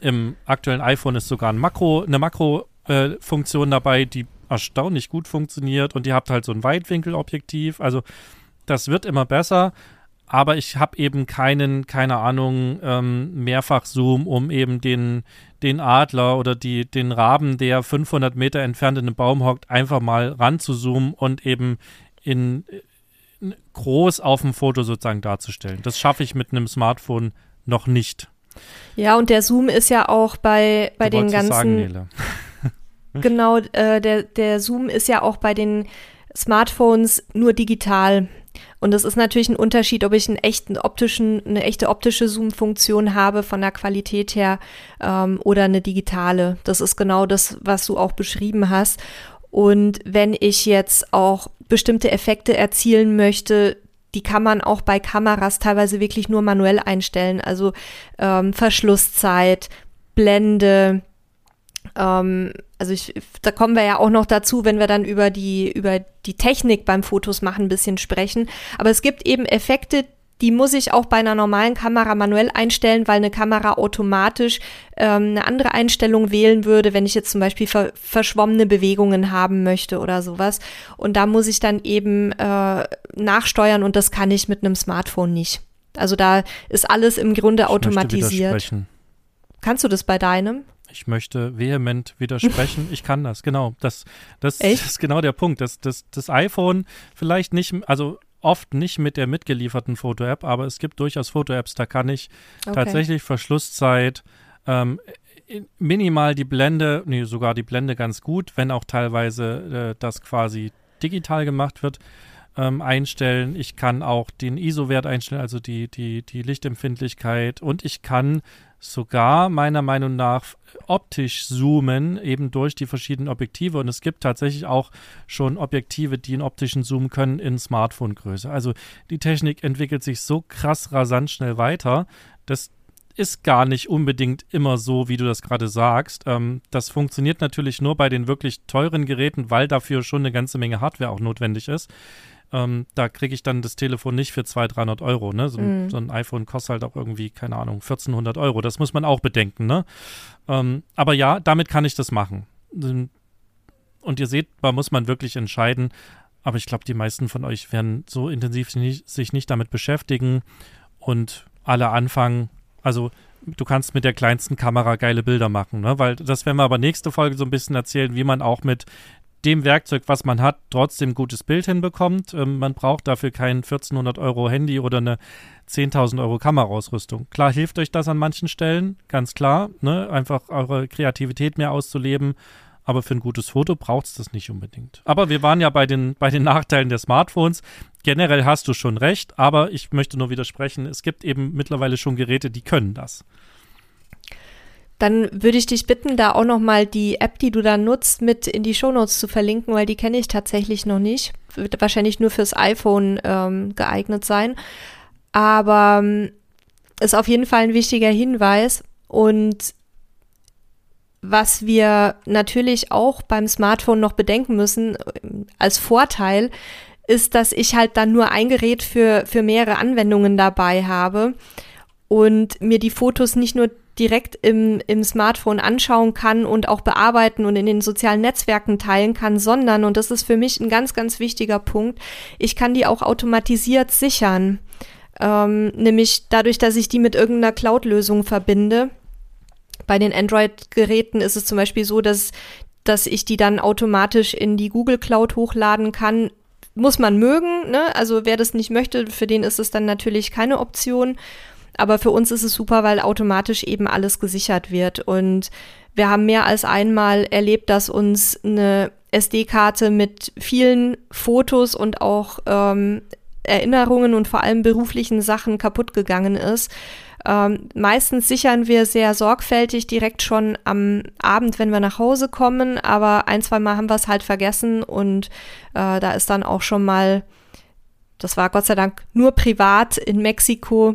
Im aktuellen iPhone ist sogar ein Makro, eine Makro-Funktion äh, dabei, die erstaunlich gut funktioniert und ihr habt halt so ein Weitwinkelobjektiv. Also das wird immer besser, aber ich habe eben keinen, keine Ahnung, ähm, Mehrfach-Zoom, um eben den, den Adler oder die, den Raben, der 500 Meter entfernt in einem Baum hockt, einfach mal ranzuzoomen und eben in, groß auf dem Foto sozusagen darzustellen. Das schaffe ich mit einem Smartphone noch nicht. Ja, und der Zoom ist ja auch bei, bei den ganzen. Sagen, Nele. Genau, äh, der, der Zoom ist ja auch bei den Smartphones nur digital. Und es ist natürlich ein Unterschied, ob ich einen echten optischen, eine echte optische Zoom-Funktion habe von der Qualität her ähm, oder eine digitale. Das ist genau das, was du auch beschrieben hast. Und wenn ich jetzt auch bestimmte Effekte erzielen möchte, die kann man auch bei Kameras teilweise wirklich nur manuell einstellen. Also ähm, Verschlusszeit, Blende. Ähm, also ich, da kommen wir ja auch noch dazu, wenn wir dann über die, über die Technik beim Fotos machen ein bisschen sprechen. Aber es gibt eben Effekte, die muss ich auch bei einer normalen Kamera manuell einstellen, weil eine Kamera automatisch ähm, eine andere Einstellung wählen würde, wenn ich jetzt zum Beispiel ver verschwommene Bewegungen haben möchte oder sowas. Und da muss ich dann eben äh, nachsteuern und das kann ich mit einem Smartphone nicht. Also da ist alles im Grunde ich automatisiert. Kannst du das bei deinem? Ich möchte vehement widersprechen. Ich kann das, genau. Das, das, das ist genau der Punkt. Das, das, das iPhone vielleicht nicht, also oft nicht mit der mitgelieferten Foto-App, aber es gibt durchaus Foto-Apps, da kann ich okay. tatsächlich Verschlusszeit, ähm, minimal die Blende, nee, sogar die Blende ganz gut, wenn auch teilweise äh, das quasi digital gemacht wird, ähm, einstellen. Ich kann auch den ISO-Wert einstellen, also die, die, die Lichtempfindlichkeit und ich kann sogar meiner Meinung nach optisch zoomen, eben durch die verschiedenen Objektive. Und es gibt tatsächlich auch schon Objektive, die einen optischen Zoom können in Smartphone-Größe. Also die Technik entwickelt sich so krass rasant schnell weiter. Das ist gar nicht unbedingt immer so, wie du das gerade sagst. Ähm, das funktioniert natürlich nur bei den wirklich teuren Geräten, weil dafür schon eine ganze Menge Hardware auch notwendig ist. Ähm, da kriege ich dann das Telefon nicht für 200, 300 Euro. Ne? So, mm. so, ein iPhone kostet halt auch irgendwie, keine Ahnung, 1400 Euro. Das muss man auch bedenken. Ne? Ähm, aber ja, damit kann ich das machen. Und ihr seht, da muss man wirklich entscheiden. Aber ich glaube, die meisten von euch werden so intensiv nicht, sich nicht damit beschäftigen und alle anfangen. Also du kannst mit der kleinsten Kamera geile Bilder machen, ne? Weil das werden wir aber nächste Folge so ein bisschen erzählen, wie man auch mit dem Werkzeug, was man hat, trotzdem gutes Bild hinbekommt. Ähm, man braucht dafür kein 1400 Euro Handy oder eine 10.000 Euro Kameraausrüstung. Klar hilft euch das an manchen Stellen, ganz klar, ne? einfach eure Kreativität mehr auszuleben. Aber für ein gutes Foto braucht es das nicht unbedingt. Aber wir waren ja bei den, bei den Nachteilen der Smartphones. Generell hast du schon recht, aber ich möchte nur widersprechen. Es gibt eben mittlerweile schon Geräte, die können das. Dann würde ich dich bitten, da auch nochmal die App, die du da nutzt, mit in die Shownotes zu verlinken, weil die kenne ich tatsächlich noch nicht. Wird wahrscheinlich nur fürs iPhone ähm, geeignet sein. Aber ähm, ist auf jeden Fall ein wichtiger Hinweis. Und was wir natürlich auch beim Smartphone noch bedenken müssen, äh, als Vorteil, ist, dass ich halt dann nur ein Gerät für, für mehrere Anwendungen dabei habe und mir die Fotos nicht nur direkt im, im Smartphone anschauen kann und auch bearbeiten und in den sozialen Netzwerken teilen kann, sondern, und das ist für mich ein ganz, ganz wichtiger Punkt, ich kann die auch automatisiert sichern. Ähm, nämlich dadurch, dass ich die mit irgendeiner Cloud-Lösung verbinde. Bei den Android-Geräten ist es zum Beispiel so, dass, dass ich die dann automatisch in die Google Cloud hochladen kann. Muss man mögen, ne? Also wer das nicht möchte, für den ist es dann natürlich keine Option. Aber für uns ist es super, weil automatisch eben alles gesichert wird. Und wir haben mehr als einmal erlebt, dass uns eine SD-Karte mit vielen Fotos und auch ähm, Erinnerungen und vor allem beruflichen Sachen kaputt gegangen ist. Ähm, meistens sichern wir sehr sorgfältig direkt schon am Abend, wenn wir nach Hause kommen, aber ein, zwei Mal haben wir es halt vergessen und äh, da ist dann auch schon mal, das war Gott sei Dank nur privat in Mexiko,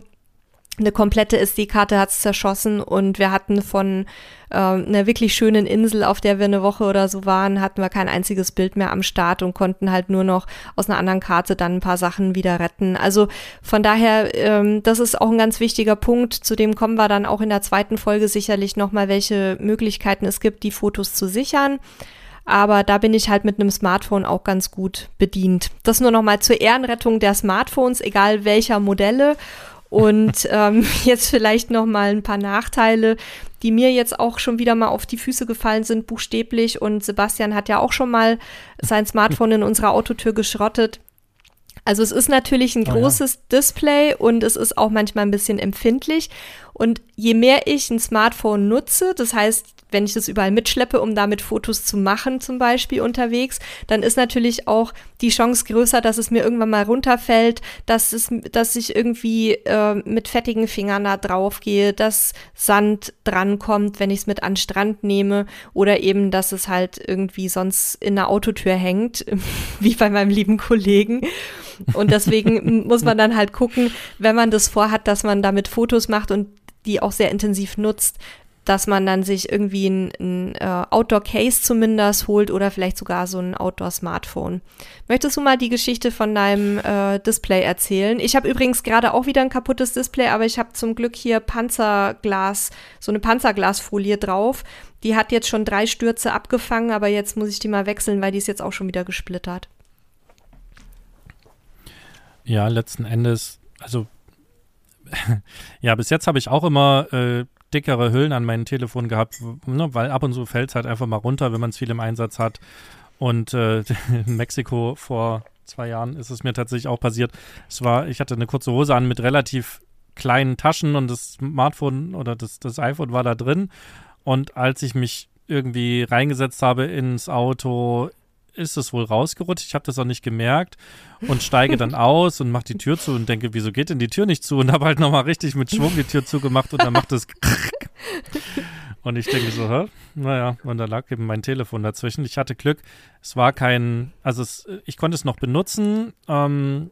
eine komplette SD-Karte hat es zerschossen und wir hatten von äh, einer wirklich schönen Insel, auf der wir eine Woche oder so waren, hatten wir kein einziges Bild mehr am Start und konnten halt nur noch aus einer anderen Karte dann ein paar Sachen wieder retten. Also von daher, ähm, das ist auch ein ganz wichtiger Punkt. Zu dem kommen wir dann auch in der zweiten Folge sicherlich nochmal, welche Möglichkeiten es gibt, die Fotos zu sichern. Aber da bin ich halt mit einem Smartphone auch ganz gut bedient. Das nur nochmal zur Ehrenrettung der Smartphones, egal welcher Modelle. Und ähm, jetzt vielleicht noch mal ein paar Nachteile, die mir jetzt auch schon wieder mal auf die Füße gefallen sind, buchstäblich. Und Sebastian hat ja auch schon mal sein Smartphone in unserer Autotür geschrottet. Also es ist natürlich ein großes oh ja. Display und es ist auch manchmal ein bisschen empfindlich. Und je mehr ich ein Smartphone nutze, das heißt, wenn ich das überall mitschleppe, um damit Fotos zu machen, zum Beispiel unterwegs, dann ist natürlich auch die Chance größer, dass es mir irgendwann mal runterfällt, dass es, dass ich irgendwie äh, mit fettigen Fingern da drauf gehe, dass Sand drankommt, wenn ich es mit an Strand nehme, oder eben, dass es halt irgendwie sonst in der Autotür hängt, wie bei meinem lieben Kollegen. Und deswegen muss man dann halt gucken, wenn man das vorhat, dass man damit Fotos macht und die auch sehr intensiv nutzt, dass man dann sich irgendwie ein, ein äh, Outdoor-Case zumindest holt oder vielleicht sogar so ein Outdoor-Smartphone. Möchtest du mal die Geschichte von deinem äh, Display erzählen? Ich habe übrigens gerade auch wieder ein kaputtes Display, aber ich habe zum Glück hier Panzerglas, so eine Panzerglasfolie drauf. Die hat jetzt schon drei Stürze abgefangen, aber jetzt muss ich die mal wechseln, weil die ist jetzt auch schon wieder gesplittert. Ja, letzten Endes, also ja, bis jetzt habe ich auch immer äh, dickere Hüllen an meinem Telefon gehabt, ne, weil ab und zu fällt es halt einfach mal runter, wenn man es viel im Einsatz hat. Und äh, in Mexiko vor zwei Jahren ist es mir tatsächlich auch passiert. Es war, ich hatte eine kurze Hose an mit relativ kleinen Taschen und das Smartphone oder das, das iPhone war da drin. Und als ich mich irgendwie reingesetzt habe ins Auto, ist es wohl rausgerutscht. Ich habe das auch nicht gemerkt und steige dann aus und mache die Tür zu und denke, wieso geht denn die Tür nicht zu? Und habe halt nochmal richtig mit Schwung die Tür zugemacht und dann macht es und ich denke so, hä? Naja, und da lag eben mein Telefon dazwischen. Ich hatte Glück, es war kein, also es, ich konnte es noch benutzen. Ähm,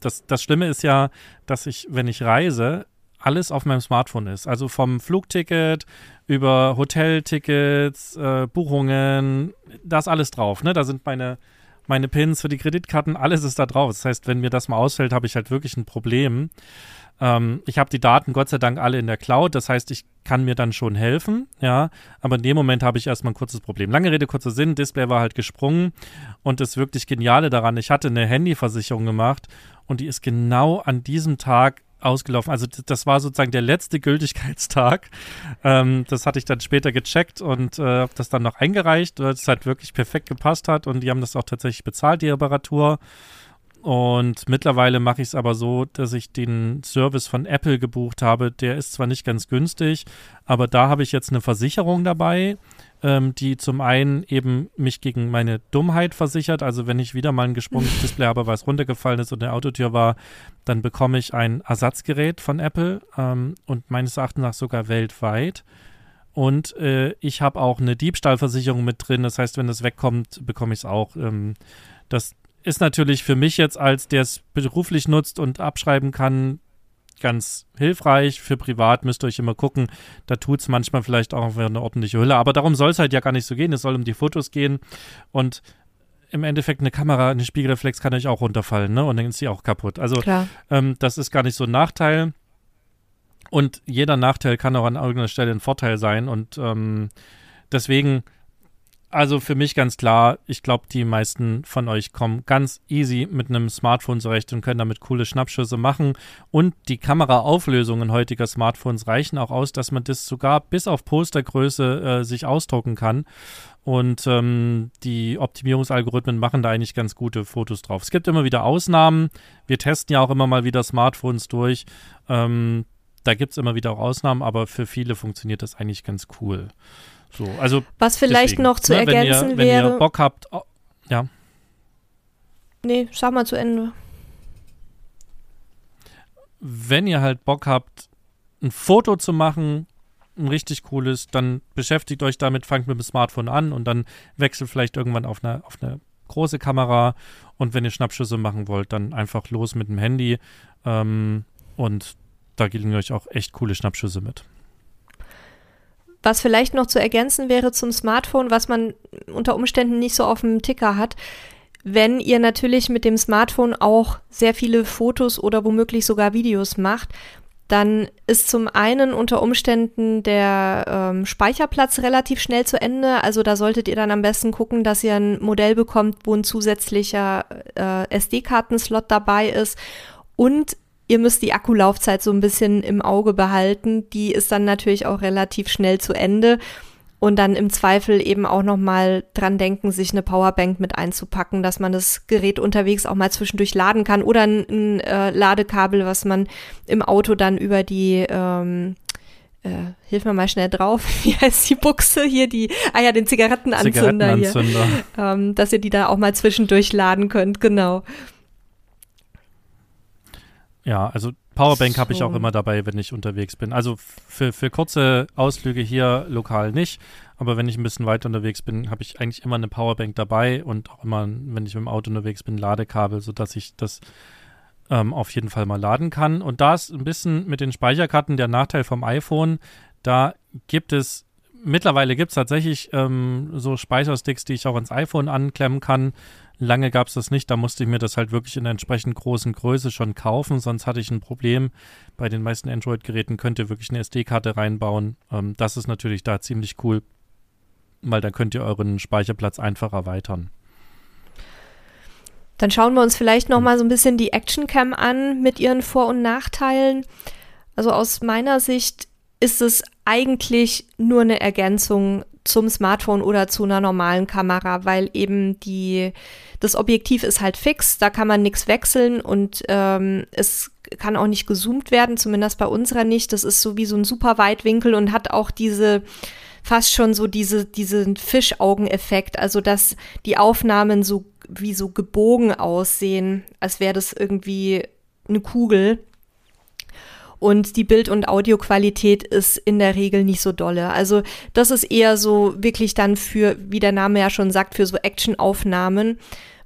das, das Schlimme ist ja, dass ich, wenn ich reise, alles auf meinem Smartphone ist. Also vom Flugticket über Hoteltickets, äh, Buchungen, da ist alles drauf. Ne? Da sind meine, meine Pins für die Kreditkarten, alles ist da drauf. Das heißt, wenn mir das mal ausfällt, habe ich halt wirklich ein Problem. Ähm, ich habe die Daten Gott sei Dank alle in der Cloud, das heißt, ich kann mir dann schon helfen, ja, aber in dem Moment habe ich erstmal ein kurzes Problem. Lange Rede, kurzer Sinn, Display war halt gesprungen und das wirklich Geniale daran, ich hatte eine Handyversicherung gemacht und die ist genau an diesem Tag ausgelaufen. Also das war sozusagen der letzte Gültigkeitstag. Ähm, das hatte ich dann später gecheckt und äh, habe das dann noch eingereicht, weil es halt wirklich perfekt gepasst hat und die haben das auch tatsächlich bezahlt, die Reparatur. Und mittlerweile mache ich es aber so, dass ich den Service von Apple gebucht habe. Der ist zwar nicht ganz günstig, aber da habe ich jetzt eine Versicherung dabei, ähm, die zum einen eben mich gegen meine Dummheit versichert. Also wenn ich wieder mal ein gesprungenes Display habe, weil es runtergefallen ist und eine Autotür war, dann bekomme ich ein Ersatzgerät von Apple ähm, und meines Erachtens nach sogar weltweit. Und äh, ich habe auch eine Diebstahlversicherung mit drin. Das heißt, wenn das wegkommt, bekomme ich es auch. Ähm, das ist natürlich für mich jetzt als der es beruflich nutzt und abschreiben kann, ganz hilfreich. Für privat müsst ihr euch immer gucken. Da tut es manchmal vielleicht auch eine ordentliche Hülle. Aber darum soll es halt ja gar nicht so gehen. Es soll um die Fotos gehen. Und im Endeffekt eine Kamera, eine Spiegelreflex kann euch auch runterfallen, ne? Und dann ist sie auch kaputt. Also ähm, das ist gar nicht so ein Nachteil. Und jeder Nachteil kann auch an irgendeiner Stelle ein Vorteil sein. Und ähm, deswegen also für mich ganz klar, ich glaube, die meisten von euch kommen ganz easy mit einem Smartphone zurecht und können damit coole Schnappschüsse machen. Und die Kameraauflösungen heutiger Smartphones reichen auch aus, dass man das sogar bis auf Postergröße äh, sich ausdrucken kann. Und ähm, die Optimierungsalgorithmen machen da eigentlich ganz gute Fotos drauf. Es gibt immer wieder Ausnahmen. Wir testen ja auch immer mal wieder Smartphones durch. Ähm, da gibt es immer wieder auch Ausnahmen, aber für viele funktioniert das eigentlich ganz cool. So, also Was vielleicht deswegen, noch zu ne, ergänzen wenn ihr, wäre. Wenn ihr Bock habt, oh, ja. Nee, sag mal zu Ende. Wenn ihr halt Bock habt, ein Foto zu machen, ein richtig cooles, dann beschäftigt euch damit, fangt mit dem Smartphone an und dann wechselt vielleicht irgendwann auf eine, auf eine große Kamera und wenn ihr Schnappschüsse machen wollt, dann einfach los mit dem Handy ähm, und da gelingen euch auch echt coole Schnappschüsse mit. Was vielleicht noch zu ergänzen wäre zum Smartphone, was man unter Umständen nicht so auf dem Ticker hat, wenn ihr natürlich mit dem Smartphone auch sehr viele Fotos oder womöglich sogar Videos macht, dann ist zum einen unter Umständen der ähm, Speicherplatz relativ schnell zu Ende. Also da solltet ihr dann am besten gucken, dass ihr ein Modell bekommt, wo ein zusätzlicher äh, SD-Kartenslot dabei ist. Und Ihr müsst die Akkulaufzeit so ein bisschen im Auge behalten. Die ist dann natürlich auch relativ schnell zu Ende. Und dann im Zweifel eben auch nochmal dran denken, sich eine Powerbank mit einzupacken, dass man das Gerät unterwegs auch mal zwischendurch laden kann oder ein, ein äh, Ladekabel, was man im Auto dann über die ähm, äh, hilf mir mal schnell drauf, wie heißt die Buchse hier, die, ah ja, den Zigarettenanzünder, Zigarettenanzünder. hier, ähm, dass ihr die da auch mal zwischendurch laden könnt, genau. Ja, also Powerbank so. habe ich auch immer dabei, wenn ich unterwegs bin. Also für, für kurze Ausflüge hier lokal nicht, aber wenn ich ein bisschen weiter unterwegs bin, habe ich eigentlich immer eine Powerbank dabei und auch immer, wenn ich mit dem Auto unterwegs bin, Ladekabel, sodass ich das ähm, auf jeden Fall mal laden kann. Und da ist ein bisschen mit den Speicherkarten der Nachteil vom iPhone. Da gibt es mittlerweile gibt es tatsächlich ähm, so Speichersticks, die ich auch ans iPhone anklemmen kann. Lange gab es das nicht, da musste ich mir das halt wirklich in einer entsprechend großen Größe schon kaufen, sonst hatte ich ein Problem. Bei den meisten Android-Geräten könnt ihr wirklich eine SD-Karte reinbauen. Ähm, das ist natürlich da ziemlich cool, weil da könnt ihr euren Speicherplatz einfach erweitern. Dann schauen wir uns vielleicht noch mal so ein bisschen die Actioncam an mit ihren Vor- und Nachteilen. Also aus meiner Sicht ist es eigentlich nur eine Ergänzung zum Smartphone oder zu einer normalen Kamera, weil eben die, das Objektiv ist halt fix, da kann man nichts wechseln und ähm, es kann auch nicht gezoomt werden, zumindest bei unserer nicht. Das ist so wie so ein super Weitwinkel und hat auch diese fast schon so diese, diesen Fischaugeneffekt, also dass die Aufnahmen so wie so gebogen aussehen, als wäre das irgendwie eine Kugel und die Bild- und Audioqualität ist in der Regel nicht so dolle. Also das ist eher so wirklich dann für, wie der Name ja schon sagt, für so Actionaufnahmen.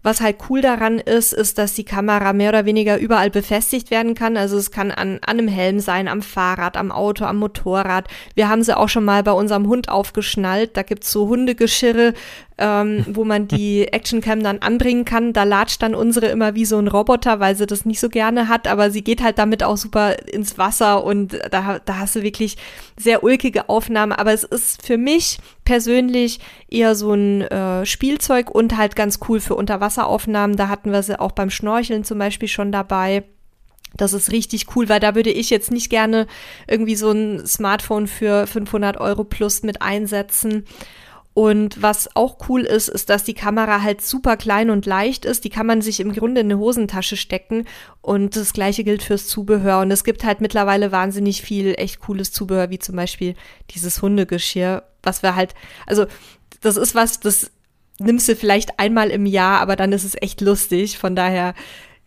Was halt cool daran ist, ist, dass die Kamera mehr oder weniger überall befestigt werden kann. Also es kann an, an einem Helm sein, am Fahrrad, am Auto, am Motorrad. Wir haben sie auch schon mal bei unserem Hund aufgeschnallt. Da gibt's so Hundegeschirre, ähm, wo man die Actioncam dann anbringen kann. Da latscht dann unsere immer wie so ein Roboter, weil sie das nicht so gerne hat, aber sie geht halt damit auch super ins Wasser und da, da hast du wirklich sehr ulkige Aufnahmen. Aber es ist für mich persönlich eher so ein äh, Spielzeug und halt ganz cool für Unterwasseraufnahmen. Da hatten wir sie auch beim Schnorcheln zum Beispiel schon dabei. Das ist richtig cool, weil da würde ich jetzt nicht gerne irgendwie so ein Smartphone für 500 Euro plus mit einsetzen. Und was auch cool ist, ist, dass die Kamera halt super klein und leicht ist. Die kann man sich im Grunde in eine Hosentasche stecken. Und das gleiche gilt fürs Zubehör. Und es gibt halt mittlerweile wahnsinnig viel echt cooles Zubehör, wie zum Beispiel dieses Hundegeschirr, was wir halt, also das ist was, das nimmst du vielleicht einmal im Jahr, aber dann ist es echt lustig. Von daher,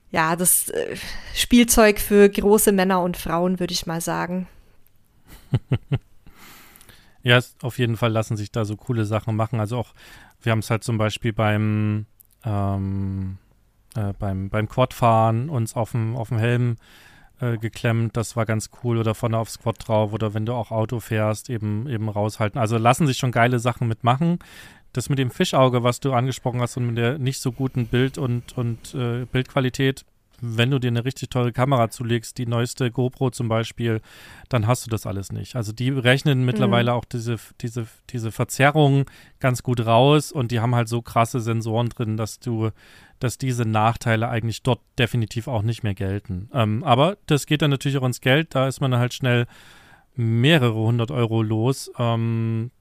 ja, das äh, Spielzeug für große Männer und Frauen, würde ich mal sagen. Ja, auf jeden Fall lassen sich da so coole Sachen machen. Also auch, wir haben es halt zum Beispiel beim, ähm, äh, beim, beim Quadfahren uns auf dem, Helm äh, geklemmt, das war ganz cool oder vorne aufs Quad drauf oder wenn du auch Auto fährst, eben, eben raushalten. Also lassen sich schon geile Sachen mitmachen. Das mit dem Fischauge, was du angesprochen hast und mit der nicht so guten Bild- und, und äh, Bildqualität, wenn du dir eine richtig teure Kamera zulegst, die neueste GoPro zum Beispiel, dann hast du das alles nicht. Also die rechnen mittlerweile mhm. auch diese, diese, diese Verzerrung ganz gut raus und die haben halt so krasse Sensoren drin, dass du, dass diese Nachteile eigentlich dort definitiv auch nicht mehr gelten. Ähm, aber das geht dann natürlich auch ins Geld, da ist man halt schnell mehrere hundert Euro los. Ähm,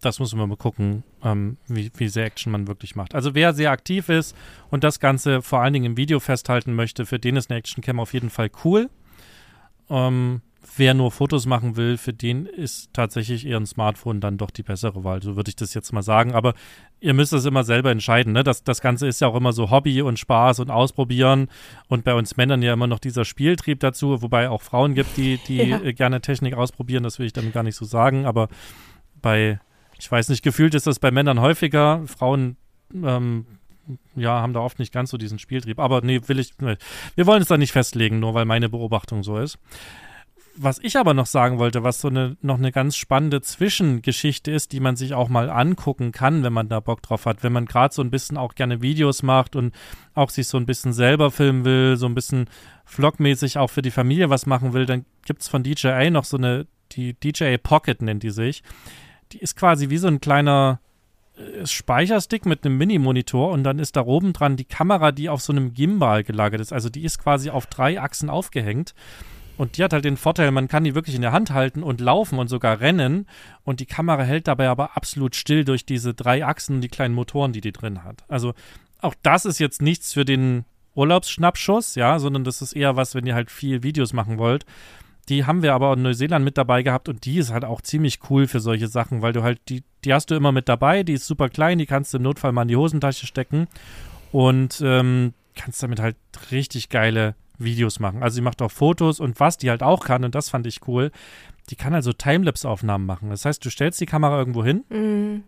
das muss man mal gucken, ähm, wie, wie sehr Action man wirklich macht. Also wer sehr aktiv ist und das Ganze vor allen Dingen im Video festhalten möchte, für den ist eine Actioncam auf jeden Fall cool. Ähm, wer nur Fotos machen will, für den ist tatsächlich eher ein Smartphone dann doch die bessere Wahl. So würde ich das jetzt mal sagen. Aber ihr müsst es immer selber entscheiden. Ne? Das, das Ganze ist ja auch immer so Hobby und Spaß und Ausprobieren. Und bei uns Männern ja immer noch dieser Spieltrieb dazu, wobei auch Frauen gibt, die, die ja. gerne Technik ausprobieren. Das will ich damit gar nicht so sagen. Aber bei ich weiß nicht, gefühlt ist das bei Männern häufiger. Frauen, ähm, ja, haben da oft nicht ganz so diesen Spieltrieb. Aber nee, will ich, nee. wir wollen es da nicht festlegen, nur weil meine Beobachtung so ist. Was ich aber noch sagen wollte, was so eine, noch eine ganz spannende Zwischengeschichte ist, die man sich auch mal angucken kann, wenn man da Bock drauf hat. Wenn man gerade so ein bisschen auch gerne Videos macht und auch sich so ein bisschen selber filmen will, so ein bisschen vlogmäßig auch für die Familie was machen will, dann gibt es von DJI noch so eine, die DJI Pocket nennt die sich die ist quasi wie so ein kleiner äh, Speicherstick mit einem Mini-Monitor und dann ist da oben dran die Kamera, die auf so einem Gimbal gelagert ist. Also die ist quasi auf drei Achsen aufgehängt. Und die hat halt den Vorteil, man kann die wirklich in der Hand halten und laufen und sogar rennen. Und die Kamera hält dabei aber absolut still durch diese drei Achsen und die kleinen Motoren, die die drin hat. Also auch das ist jetzt nichts für den Urlaubsschnappschuss, ja, sondern das ist eher was, wenn ihr halt viel Videos machen wollt. Die haben wir aber in Neuseeland mit dabei gehabt und die ist halt auch ziemlich cool für solche Sachen, weil du halt, die, die hast du immer mit dabei, die ist super klein, die kannst du im Notfall mal in die Hosentasche stecken und ähm, kannst damit halt richtig geile Videos machen. Also sie macht auch Fotos und was die halt auch kann, und das fand ich cool, die kann also Timelapse-Aufnahmen machen. Das heißt, du stellst die Kamera irgendwo hin, mhm.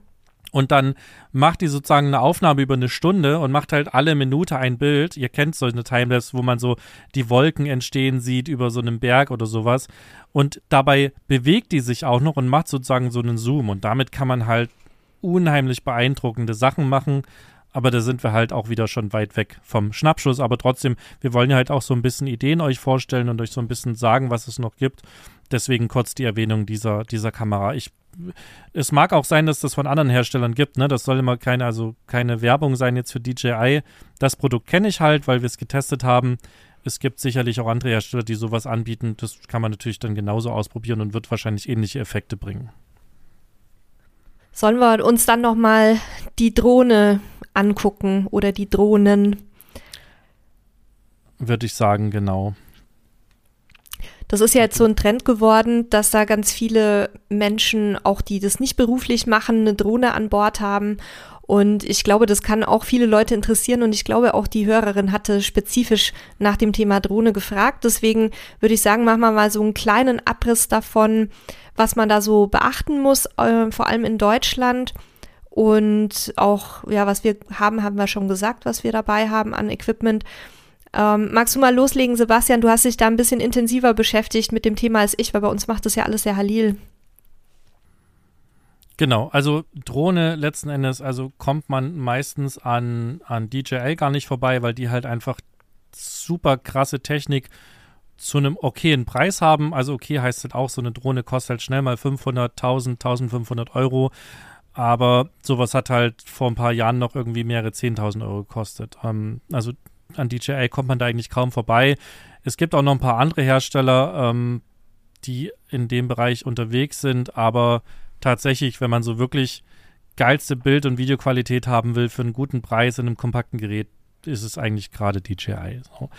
Und dann macht die sozusagen eine Aufnahme über eine Stunde und macht halt alle Minute ein Bild. Ihr kennt so eine Timelapse, wo man so die Wolken entstehen sieht über so einem Berg oder sowas. Und dabei bewegt die sich auch noch und macht sozusagen so einen Zoom. Und damit kann man halt unheimlich beeindruckende Sachen machen. Aber da sind wir halt auch wieder schon weit weg vom Schnappschuss. Aber trotzdem, wir wollen ja halt auch so ein bisschen Ideen euch vorstellen und euch so ein bisschen sagen, was es noch gibt. Deswegen kurz die Erwähnung dieser, dieser Kamera. Ich es mag auch sein, dass das von anderen Herstellern gibt, ne? Das soll immer keine, also keine Werbung sein jetzt für DJI. Das Produkt kenne ich halt, weil wir es getestet haben. Es gibt sicherlich auch andere Hersteller, die sowas anbieten. Das kann man natürlich dann genauso ausprobieren und wird wahrscheinlich ähnliche Effekte bringen. Sollen wir uns dann nochmal die Drohne angucken oder die Drohnen? Würde ich sagen, genau. Das ist ja jetzt so ein Trend geworden, dass da ganz viele Menschen, auch die das nicht beruflich machen, eine Drohne an Bord haben. Und ich glaube, das kann auch viele Leute interessieren. Und ich glaube, auch die Hörerin hatte spezifisch nach dem Thema Drohne gefragt. Deswegen würde ich sagen, machen wir mal so einen kleinen Abriss davon, was man da so beachten muss, äh, vor allem in Deutschland. Und auch, ja, was wir haben, haben wir schon gesagt, was wir dabei haben an Equipment. Ähm, magst du mal loslegen, Sebastian? Du hast dich da ein bisschen intensiver beschäftigt mit dem Thema als ich, weil bei uns macht das ja alles sehr halil. Genau, also Drohne letzten Endes, also kommt man meistens an, an DJI gar nicht vorbei, weil die halt einfach super krasse Technik zu einem okayen Preis haben. Also okay heißt halt auch, so eine Drohne kostet halt schnell mal 500, 1000, 1500 Euro. Aber sowas hat halt vor ein paar Jahren noch irgendwie mehrere 10.000 Euro gekostet. Ähm, also an DJI kommt man da eigentlich kaum vorbei. Es gibt auch noch ein paar andere Hersteller, ähm, die in dem Bereich unterwegs sind, aber tatsächlich, wenn man so wirklich geilste Bild- und Videoqualität haben will für einen guten Preis in einem kompakten Gerät, ist es eigentlich gerade DJI. So.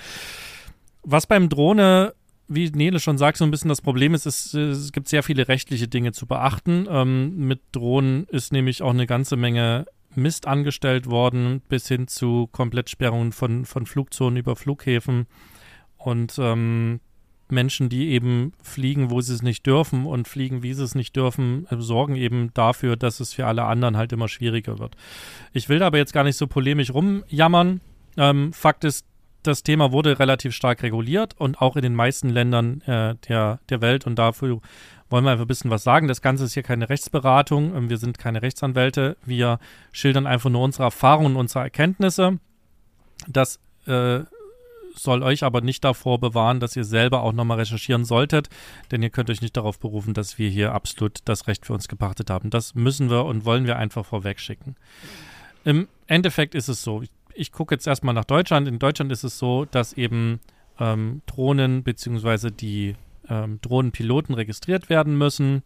Was beim Drohne, wie Nele schon sagt, so ein bisschen das Problem ist, ist es gibt sehr viele rechtliche Dinge zu beachten. Ähm, mit Drohnen ist nämlich auch eine ganze Menge Mist angestellt worden, bis hin zu Komplettsperrungen von, von Flugzonen über Flughäfen und ähm, Menschen, die eben fliegen, wo sie es nicht dürfen und fliegen, wie sie es nicht dürfen, äh, sorgen eben dafür, dass es für alle anderen halt immer schwieriger wird. Ich will da aber jetzt gar nicht so polemisch rumjammern. Ähm, Fakt ist, das Thema wurde relativ stark reguliert und auch in den meisten Ländern äh, der, der Welt. Und dafür wollen wir einfach ein bisschen was sagen. Das Ganze ist hier keine Rechtsberatung. Ähm, wir sind keine Rechtsanwälte. Wir schildern einfach nur unsere Erfahrungen, unsere Erkenntnisse. Das äh, soll euch aber nicht davor bewahren, dass ihr selber auch nochmal recherchieren solltet, denn ihr könnt euch nicht darauf berufen, dass wir hier absolut das Recht für uns gepachtet haben. Das müssen wir und wollen wir einfach vorweg schicken. Im Endeffekt ist es so, ich, ich gucke jetzt erstmal nach Deutschland. In Deutschland ist es so, dass eben ähm, Drohnen bzw. die ähm, Drohnenpiloten registriert werden müssen.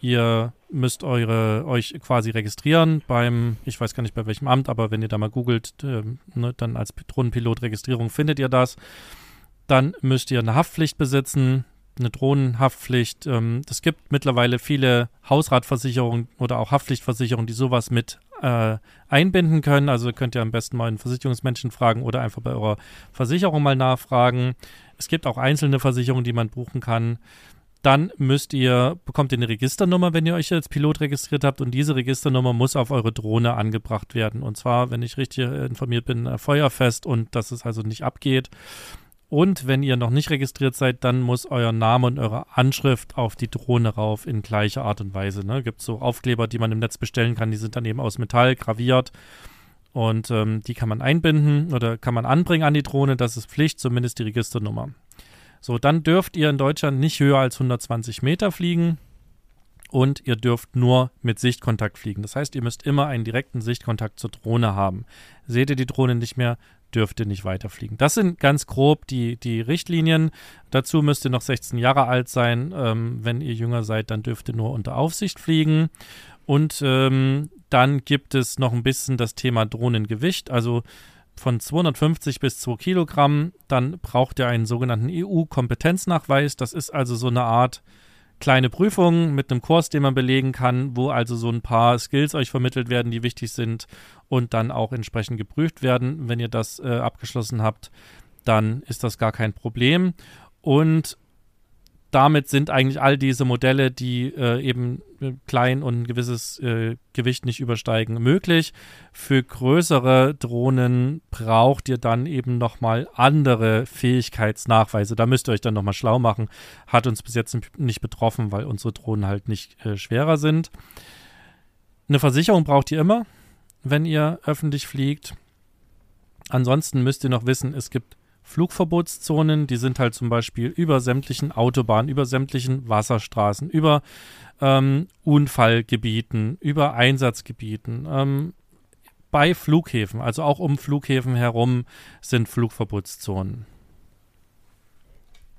Ihr müsst eure, euch quasi registrieren beim, ich weiß gar nicht bei welchem Amt, aber wenn ihr da mal googelt, äh, ne, dann als Drohnenpilot-Registrierung findet ihr das. Dann müsst ihr eine Haftpflicht besitzen, eine Drohnenhaftpflicht. Ähm, es gibt mittlerweile viele Hausratversicherungen oder auch Haftpflichtversicherungen, die sowas mit äh, einbinden können. Also könnt ihr am besten mal einen Versicherungsmenschen fragen oder einfach bei eurer Versicherung mal nachfragen. Es gibt auch einzelne Versicherungen, die man buchen kann dann müsst ihr, bekommt ihr eine Registernummer, wenn ihr euch als Pilot registriert habt und diese Registernummer muss auf eure Drohne angebracht werden. Und zwar, wenn ich richtig informiert bin, feuerfest und dass es also nicht abgeht. Und wenn ihr noch nicht registriert seid, dann muss euer Name und eure Anschrift auf die Drohne rauf in gleicher Art und Weise. Ne? Gibt so Aufkleber, die man im Netz bestellen kann, die sind dann eben aus Metall graviert. Und ähm, die kann man einbinden oder kann man anbringen an die Drohne. Das ist Pflicht, zumindest die Registernummer. So, dann dürft ihr in Deutschland nicht höher als 120 Meter fliegen und ihr dürft nur mit Sichtkontakt fliegen. Das heißt, ihr müsst immer einen direkten Sichtkontakt zur Drohne haben. Seht ihr die Drohne nicht mehr, dürft ihr nicht weiterfliegen. Das sind ganz grob die, die Richtlinien. Dazu müsst ihr noch 16 Jahre alt sein. Ähm, wenn ihr jünger seid, dann dürft ihr nur unter Aufsicht fliegen. Und ähm, dann gibt es noch ein bisschen das Thema Drohnengewicht. Also von 250 bis 2 Kilogramm. Dann braucht ihr einen sogenannten EU-Kompetenznachweis. Das ist also so eine Art kleine Prüfung mit einem Kurs, den man belegen kann, wo also so ein paar Skills euch vermittelt werden, die wichtig sind und dann auch entsprechend geprüft werden. Wenn ihr das äh, abgeschlossen habt, dann ist das gar kein Problem. Und damit sind eigentlich all diese Modelle, die äh, eben äh, klein und ein gewisses äh, Gewicht nicht übersteigen, möglich. Für größere Drohnen braucht ihr dann eben nochmal andere Fähigkeitsnachweise. Da müsst ihr euch dann nochmal schlau machen. Hat uns bis jetzt nicht betroffen, weil unsere Drohnen halt nicht äh, schwerer sind. Eine Versicherung braucht ihr immer, wenn ihr öffentlich fliegt. Ansonsten müsst ihr noch wissen, es gibt Flugverbotszonen, die sind halt zum Beispiel über sämtlichen Autobahnen, über sämtlichen Wasserstraßen, über ähm, Unfallgebieten, über Einsatzgebieten. Ähm, bei Flughäfen, also auch um Flughäfen herum, sind Flugverbotszonen.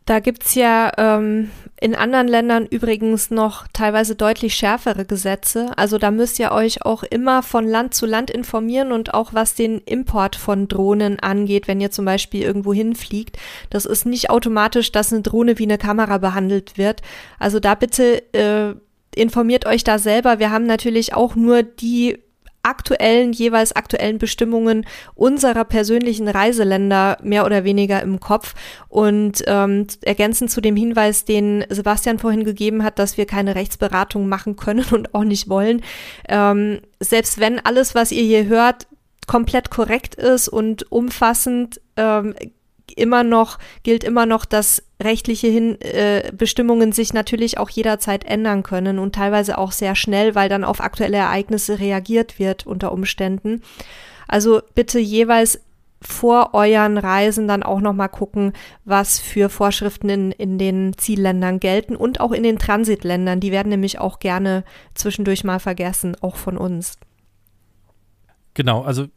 Da gibt's ja ähm, in anderen Ländern übrigens noch teilweise deutlich schärfere Gesetze. Also da müsst ihr euch auch immer von Land zu Land informieren und auch was den Import von Drohnen angeht, wenn ihr zum Beispiel irgendwo hinfliegt. Das ist nicht automatisch, dass eine Drohne wie eine Kamera behandelt wird. Also da bitte äh, informiert euch da selber. Wir haben natürlich auch nur die aktuellen, jeweils aktuellen Bestimmungen unserer persönlichen Reiseländer mehr oder weniger im Kopf. Und ähm, ergänzend zu dem Hinweis, den Sebastian vorhin gegeben hat, dass wir keine Rechtsberatung machen können und auch nicht wollen, ähm, selbst wenn alles, was ihr hier hört, komplett korrekt ist und umfassend, ähm, immer noch, gilt immer noch, dass rechtliche Hin äh, Bestimmungen sich natürlich auch jederzeit ändern können und teilweise auch sehr schnell, weil dann auf aktuelle Ereignisse reagiert wird unter Umständen. Also bitte jeweils vor euren Reisen dann auch nochmal gucken, was für Vorschriften in, in den Zielländern gelten und auch in den Transitländern. Die werden nämlich auch gerne zwischendurch mal vergessen, auch von uns. Genau, also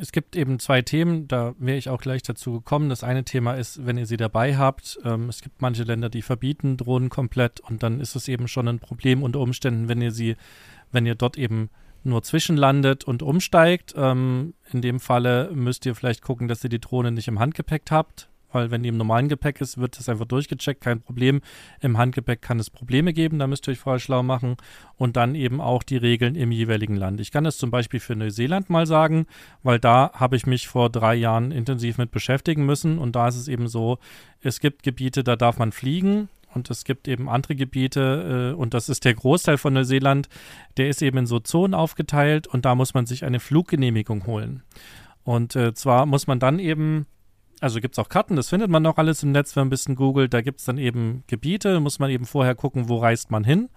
es gibt eben zwei Themen, da wäre ich auch gleich dazu gekommen. Das eine Thema ist, wenn ihr sie dabei habt, ähm, es gibt manche Länder, die verbieten Drohnen komplett und dann ist es eben schon ein Problem unter Umständen, wenn ihr sie, wenn ihr dort eben nur zwischenlandet und umsteigt. Ähm, in dem Falle müsst ihr vielleicht gucken, dass ihr die Drohne nicht im Handgepäck habt, weil wenn die im normalen Gepäck ist, wird es einfach durchgecheckt, kein Problem. Im Handgepäck kann es Probleme geben, da müsst ihr euch vorher schlau machen. Und dann eben auch die Regeln im jeweiligen Land. Ich kann das zum Beispiel für Neuseeland mal sagen, weil da habe ich mich vor drei Jahren intensiv mit beschäftigen müssen. Und da ist es eben so, es gibt Gebiete, da darf man fliegen. Und es gibt eben andere Gebiete, äh, und das ist der Großteil von Neuseeland, der ist eben in so Zonen aufgeteilt und da muss man sich eine Fluggenehmigung holen. Und äh, zwar muss man dann eben also gibt es auch Karten, das findet man auch alles im Netz, wenn man ein bisschen googelt. Da gibt es dann eben Gebiete, muss man eben vorher gucken, wo reist man hin.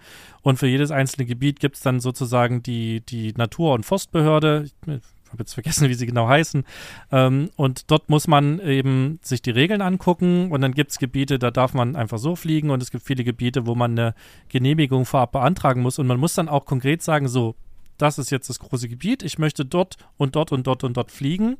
Und für jedes einzelne Gebiet gibt es dann sozusagen die, die Natur- und Forstbehörde. Ich habe jetzt vergessen, wie sie genau heißen. Ähm, und dort muss man eben sich die Regeln angucken. Und dann gibt es Gebiete, da darf man einfach so fliegen. Und es gibt viele Gebiete, wo man eine Genehmigung vorab beantragen muss. Und man muss dann auch konkret sagen, so, das ist jetzt das große Gebiet. Ich möchte dort und dort und dort und dort fliegen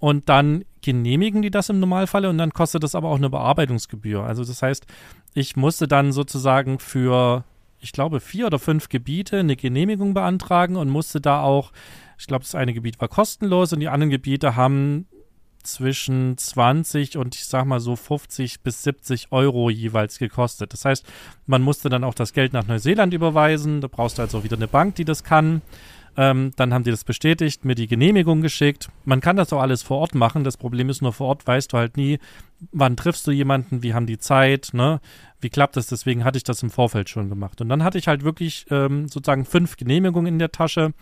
und dann genehmigen die das im Normalfall und dann kostet das aber auch eine Bearbeitungsgebühr. Also das heißt, ich musste dann sozusagen für, ich glaube, vier oder fünf Gebiete eine Genehmigung beantragen und musste da auch, ich glaube, das eine Gebiet war kostenlos und die anderen Gebiete haben zwischen 20 und ich sag mal so 50 bis 70 Euro jeweils gekostet. Das heißt, man musste dann auch das Geld nach Neuseeland überweisen. Da brauchst du also wieder eine Bank, die das kann. Ähm, dann haben die das bestätigt, mir die Genehmigung geschickt. Man kann das auch alles vor Ort machen. Das Problem ist nur, vor Ort weißt du halt nie, wann triffst du jemanden, wie haben die Zeit, ne? Wie klappt das? Deswegen hatte ich das im Vorfeld schon gemacht. Und dann hatte ich halt wirklich ähm, sozusagen fünf Genehmigungen in der Tasche.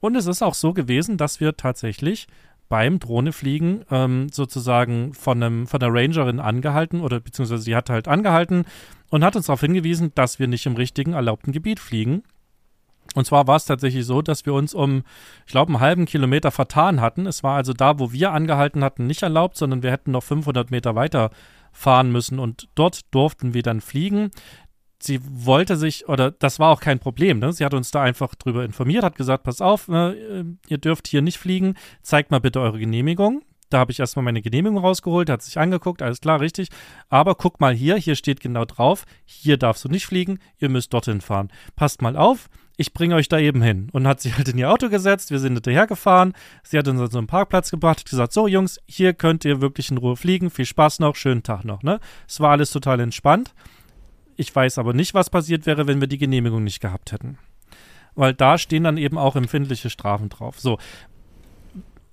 Und es ist auch so gewesen, dass wir tatsächlich beim Drohnefliegen ähm, sozusagen von, einem, von der Rangerin angehalten oder beziehungsweise sie hat halt angehalten und hat uns darauf hingewiesen, dass wir nicht im richtigen erlaubten Gebiet fliegen. Und zwar war es tatsächlich so, dass wir uns um, ich glaube, einen halben Kilometer vertan hatten. Es war also da, wo wir angehalten hatten, nicht erlaubt, sondern wir hätten noch 500 Meter weiter fahren müssen und dort durften wir dann fliegen. Sie wollte sich, oder das war auch kein Problem, ne? Sie hat uns da einfach drüber informiert, hat gesagt, pass auf, ne, ihr dürft hier nicht fliegen, zeigt mal bitte eure Genehmigung. Da habe ich erstmal meine Genehmigung rausgeholt, hat sich angeguckt, alles klar, richtig. Aber guck mal hier, hier steht genau drauf, hier darfst du nicht fliegen, ihr müsst dorthin fahren. Passt mal auf, ich bringe euch da eben hin. Und hat sich halt in ihr Auto gesetzt, wir sind hinterher gefahren, sie hat uns an so einen Parkplatz gebracht, hat gesagt, so Jungs, hier könnt ihr wirklich in Ruhe fliegen, viel Spaß noch, schönen Tag noch, ne? Es war alles total entspannt. Ich weiß aber nicht, was passiert wäre, wenn wir die Genehmigung nicht gehabt hätten. Weil da stehen dann eben auch empfindliche Strafen drauf. So,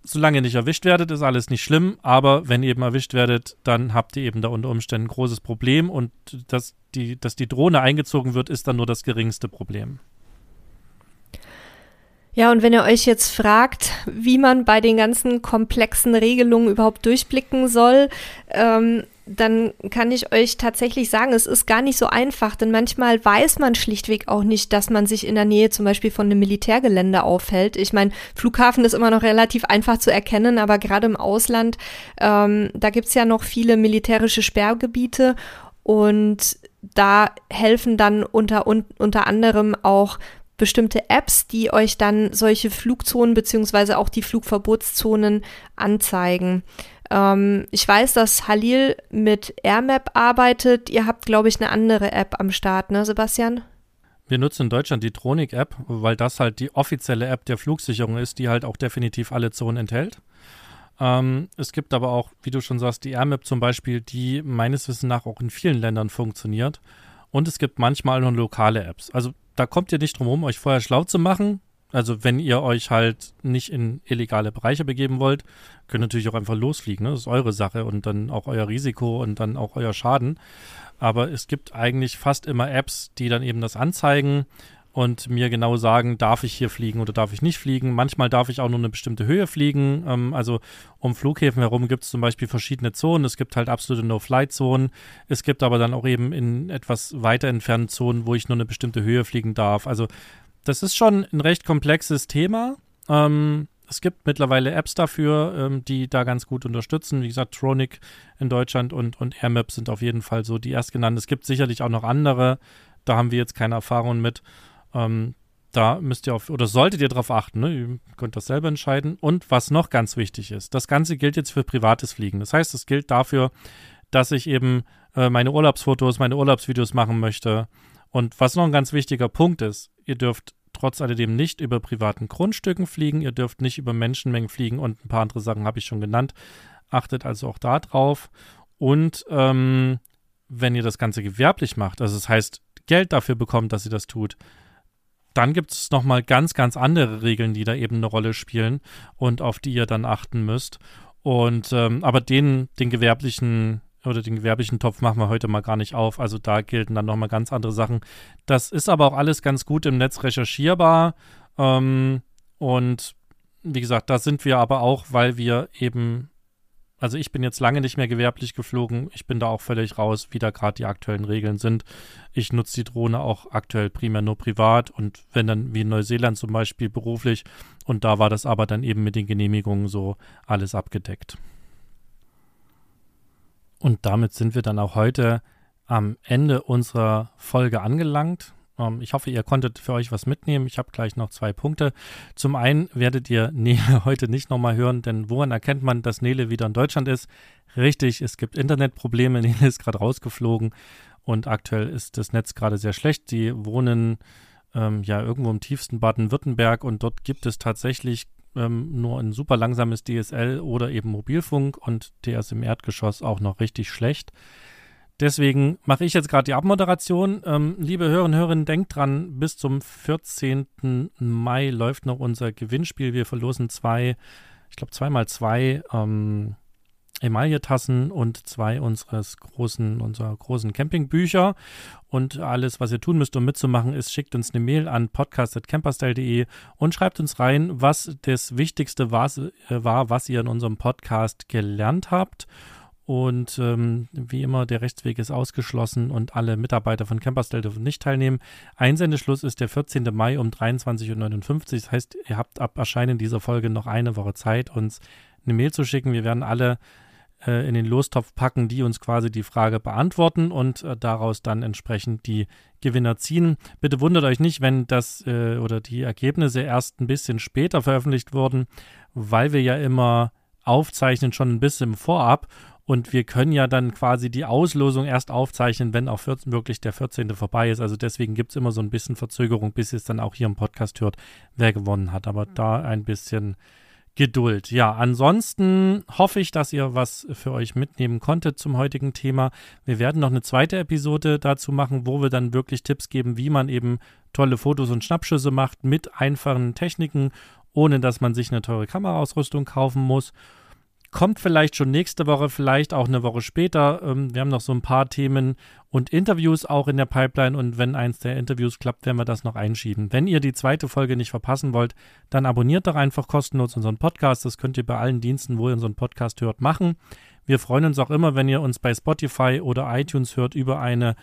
solange ihr nicht erwischt werdet, ist alles nicht schlimm, aber wenn ihr eben erwischt werdet, dann habt ihr eben da unter Umständen ein großes Problem und dass dass die Drohne eingezogen wird, ist dann nur das geringste Problem. Ja, und wenn ihr euch jetzt fragt, wie man bei den ganzen komplexen Regelungen überhaupt durchblicken soll, ähm, dann kann ich euch tatsächlich sagen, es ist gar nicht so einfach, denn manchmal weiß man schlichtweg auch nicht, dass man sich in der Nähe zum Beispiel von einem Militärgelände aufhält. Ich meine, Flughafen ist immer noch relativ einfach zu erkennen, aber gerade im Ausland, ähm, da gibt's ja noch viele militärische Sperrgebiete und da helfen dann unter, un, unter anderem auch bestimmte Apps, die euch dann solche Flugzonen beziehungsweise auch die Flugverbotszonen anzeigen. Ähm, ich weiß, dass Halil mit AirMap arbeitet. Ihr habt, glaube ich, eine andere App am Start, ne, Sebastian? Wir nutzen in Deutschland die Tronic-App, weil das halt die offizielle App der Flugsicherung ist, die halt auch definitiv alle Zonen enthält. Ähm, es gibt aber auch, wie du schon sagst, die AirMap zum Beispiel, die meines Wissens nach auch in vielen Ländern funktioniert. Und es gibt manchmal noch lokale Apps. Also da kommt ihr nicht drum herum, euch vorher schlau zu machen. Also wenn ihr euch halt nicht in illegale Bereiche begeben wollt, könnt ihr natürlich auch einfach losfliegen. Ne? Das ist eure Sache und dann auch euer Risiko und dann auch euer Schaden. Aber es gibt eigentlich fast immer Apps, die dann eben das anzeigen und mir genau sagen, darf ich hier fliegen oder darf ich nicht fliegen. Manchmal darf ich auch nur eine bestimmte Höhe fliegen. Ähm, also um Flughäfen herum gibt es zum Beispiel verschiedene Zonen. Es gibt halt absolute No-Flight-Zonen. Es gibt aber dann auch eben in etwas weiter entfernten Zonen, wo ich nur eine bestimmte Höhe fliegen darf. Also das ist schon ein recht komplexes Thema. Ähm, es gibt mittlerweile Apps dafür, ähm, die da ganz gut unterstützen. Wie gesagt, Tronic in Deutschland und, und AirMap sind auf jeden Fall so die erstgenannten. Es gibt sicherlich auch noch andere. Da haben wir jetzt keine Erfahrung mit. Ähm, da müsst ihr auf, oder solltet ihr darauf achten, ne? ihr könnt das selber entscheiden. Und was noch ganz wichtig ist, das Ganze gilt jetzt für privates Fliegen. Das heißt, es gilt dafür, dass ich eben äh, meine Urlaubsfotos, meine Urlaubsvideos machen möchte. Und was noch ein ganz wichtiger Punkt ist, ihr dürft trotz alledem nicht über privaten Grundstücken fliegen, ihr dürft nicht über Menschenmengen fliegen und ein paar andere Sachen habe ich schon genannt. Achtet also auch da drauf. Und ähm, wenn ihr das Ganze gewerblich macht, also das heißt, Geld dafür bekommt, dass ihr das tut, dann gibt es nochmal ganz, ganz andere Regeln, die da eben eine Rolle spielen und auf die ihr dann achten müsst. Und ähm, aber den, den gewerblichen oder den gewerblichen Topf machen wir heute mal gar nicht auf. Also da gelten dann nochmal ganz andere Sachen. Das ist aber auch alles ganz gut im Netz recherchierbar. Ähm, und wie gesagt, da sind wir aber auch, weil wir eben Also ich bin jetzt lange nicht mehr gewerblich geflogen. Ich bin da auch völlig raus, wie da gerade die aktuellen Regeln sind. Ich nutze die Drohne auch aktuell primär nur privat und wenn dann wie in Neuseeland zum Beispiel beruflich. Und da war das aber dann eben mit den Genehmigungen so alles abgedeckt. Und damit sind wir dann auch heute am Ende unserer Folge angelangt. Ähm, ich hoffe, ihr konntet für euch was mitnehmen. Ich habe gleich noch zwei Punkte. Zum einen werdet ihr Nele heute nicht nochmal hören, denn woran erkennt man, dass Nele wieder in Deutschland ist? Richtig, es gibt Internetprobleme. Nele ist gerade rausgeflogen und aktuell ist das Netz gerade sehr schlecht. Sie wohnen ähm, ja irgendwo im tiefsten Baden-Württemberg und dort gibt es tatsächlich ähm, nur ein super langsames DSL oder eben Mobilfunk und der ist im Erdgeschoss auch noch richtig schlecht. Deswegen mache ich jetzt gerade die Abmoderation. Ähm, liebe Hörerinnen und Hörer, denkt dran, bis zum 14. Mai läuft noch unser Gewinnspiel. Wir verlosen zwei, ich glaube zweimal zwei ähm, Emaille-Tassen und zwei unseres großen, unserer großen Campingbücher. Und alles, was ihr tun müsst, um mitzumachen, ist, schickt uns eine Mail an podcast.camperstyle.de und schreibt uns rein, was das Wichtigste äh, war was ihr in unserem Podcast gelernt habt. Und ähm, wie immer, der Rechtsweg ist ausgeschlossen und alle Mitarbeiter von Camperstyle dürfen nicht teilnehmen. Einsendeschluss ist der 14. Mai um 23.59 Uhr. Das heißt, ihr habt ab Erscheinen dieser Folge noch eine Woche Zeit, uns eine Mail zu schicken. Wir werden alle äh, in den Lostopf packen, die uns quasi die Frage beantworten und äh, daraus dann entsprechend die Gewinner ziehen. Bitte wundert euch nicht, wenn das äh, oder die Ergebnisse erst ein bisschen später veröffentlicht wurden, weil wir ja immer aufzeichnen schon ein bisschen vorab und wir können ja dann quasi die Auslosung erst aufzeichnen, wenn auch 14, wirklich der 14. vorbei ist. Also deswegen gibt es immer so ein bisschen Verzögerung, bis ihr es dann auch hier im Podcast hört, wer gewonnen hat. Aber da ein bisschen Geduld. Ja, ansonsten hoffe ich, dass ihr was für euch mitnehmen konntet zum heutigen Thema. Wir werden noch eine zweite Episode dazu machen, wo wir dann wirklich Tipps geben, wie man eben tolle Fotos und Schnappschüsse macht mit einfachen Techniken, ohne dass man sich eine teure Kameraausrüstung kaufen muss kommt vielleicht schon nächste Woche, vielleicht auch eine Woche später. Ähm, wir haben noch so ein paar Themen und Interviews auch in der Pipeline und wenn eins der Interviews klappt, werden wir das noch einschieben. Wenn ihr die zweite Folge nicht verpassen wollt, dann abonniert doch einfach kostenlos unseren Podcast. Das könnt ihr bei allen Diensten, wo ihr unseren Podcast hört, machen. Wir freuen uns auch immer, wenn ihr uns bei Spotify oder iTunes hört über eine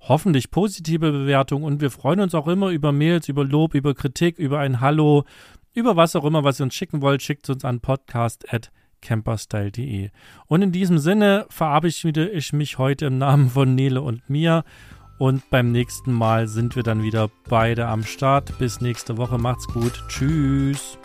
hoffentlich positive Bewertung und wir freuen uns auch immer über Mails, über Lob, über Kritik, über ein Hallo, über was auch immer, was ihr uns schicken wollt, schickt uns an podcast@ camperstyle.de. Und in diesem Sinne verabschiede ich mich heute im Namen von Nele und mir. Und beim nächsten Mal sind wir dann wieder beide am Start. Bis nächste Woche. Macht's gut. Tschüss.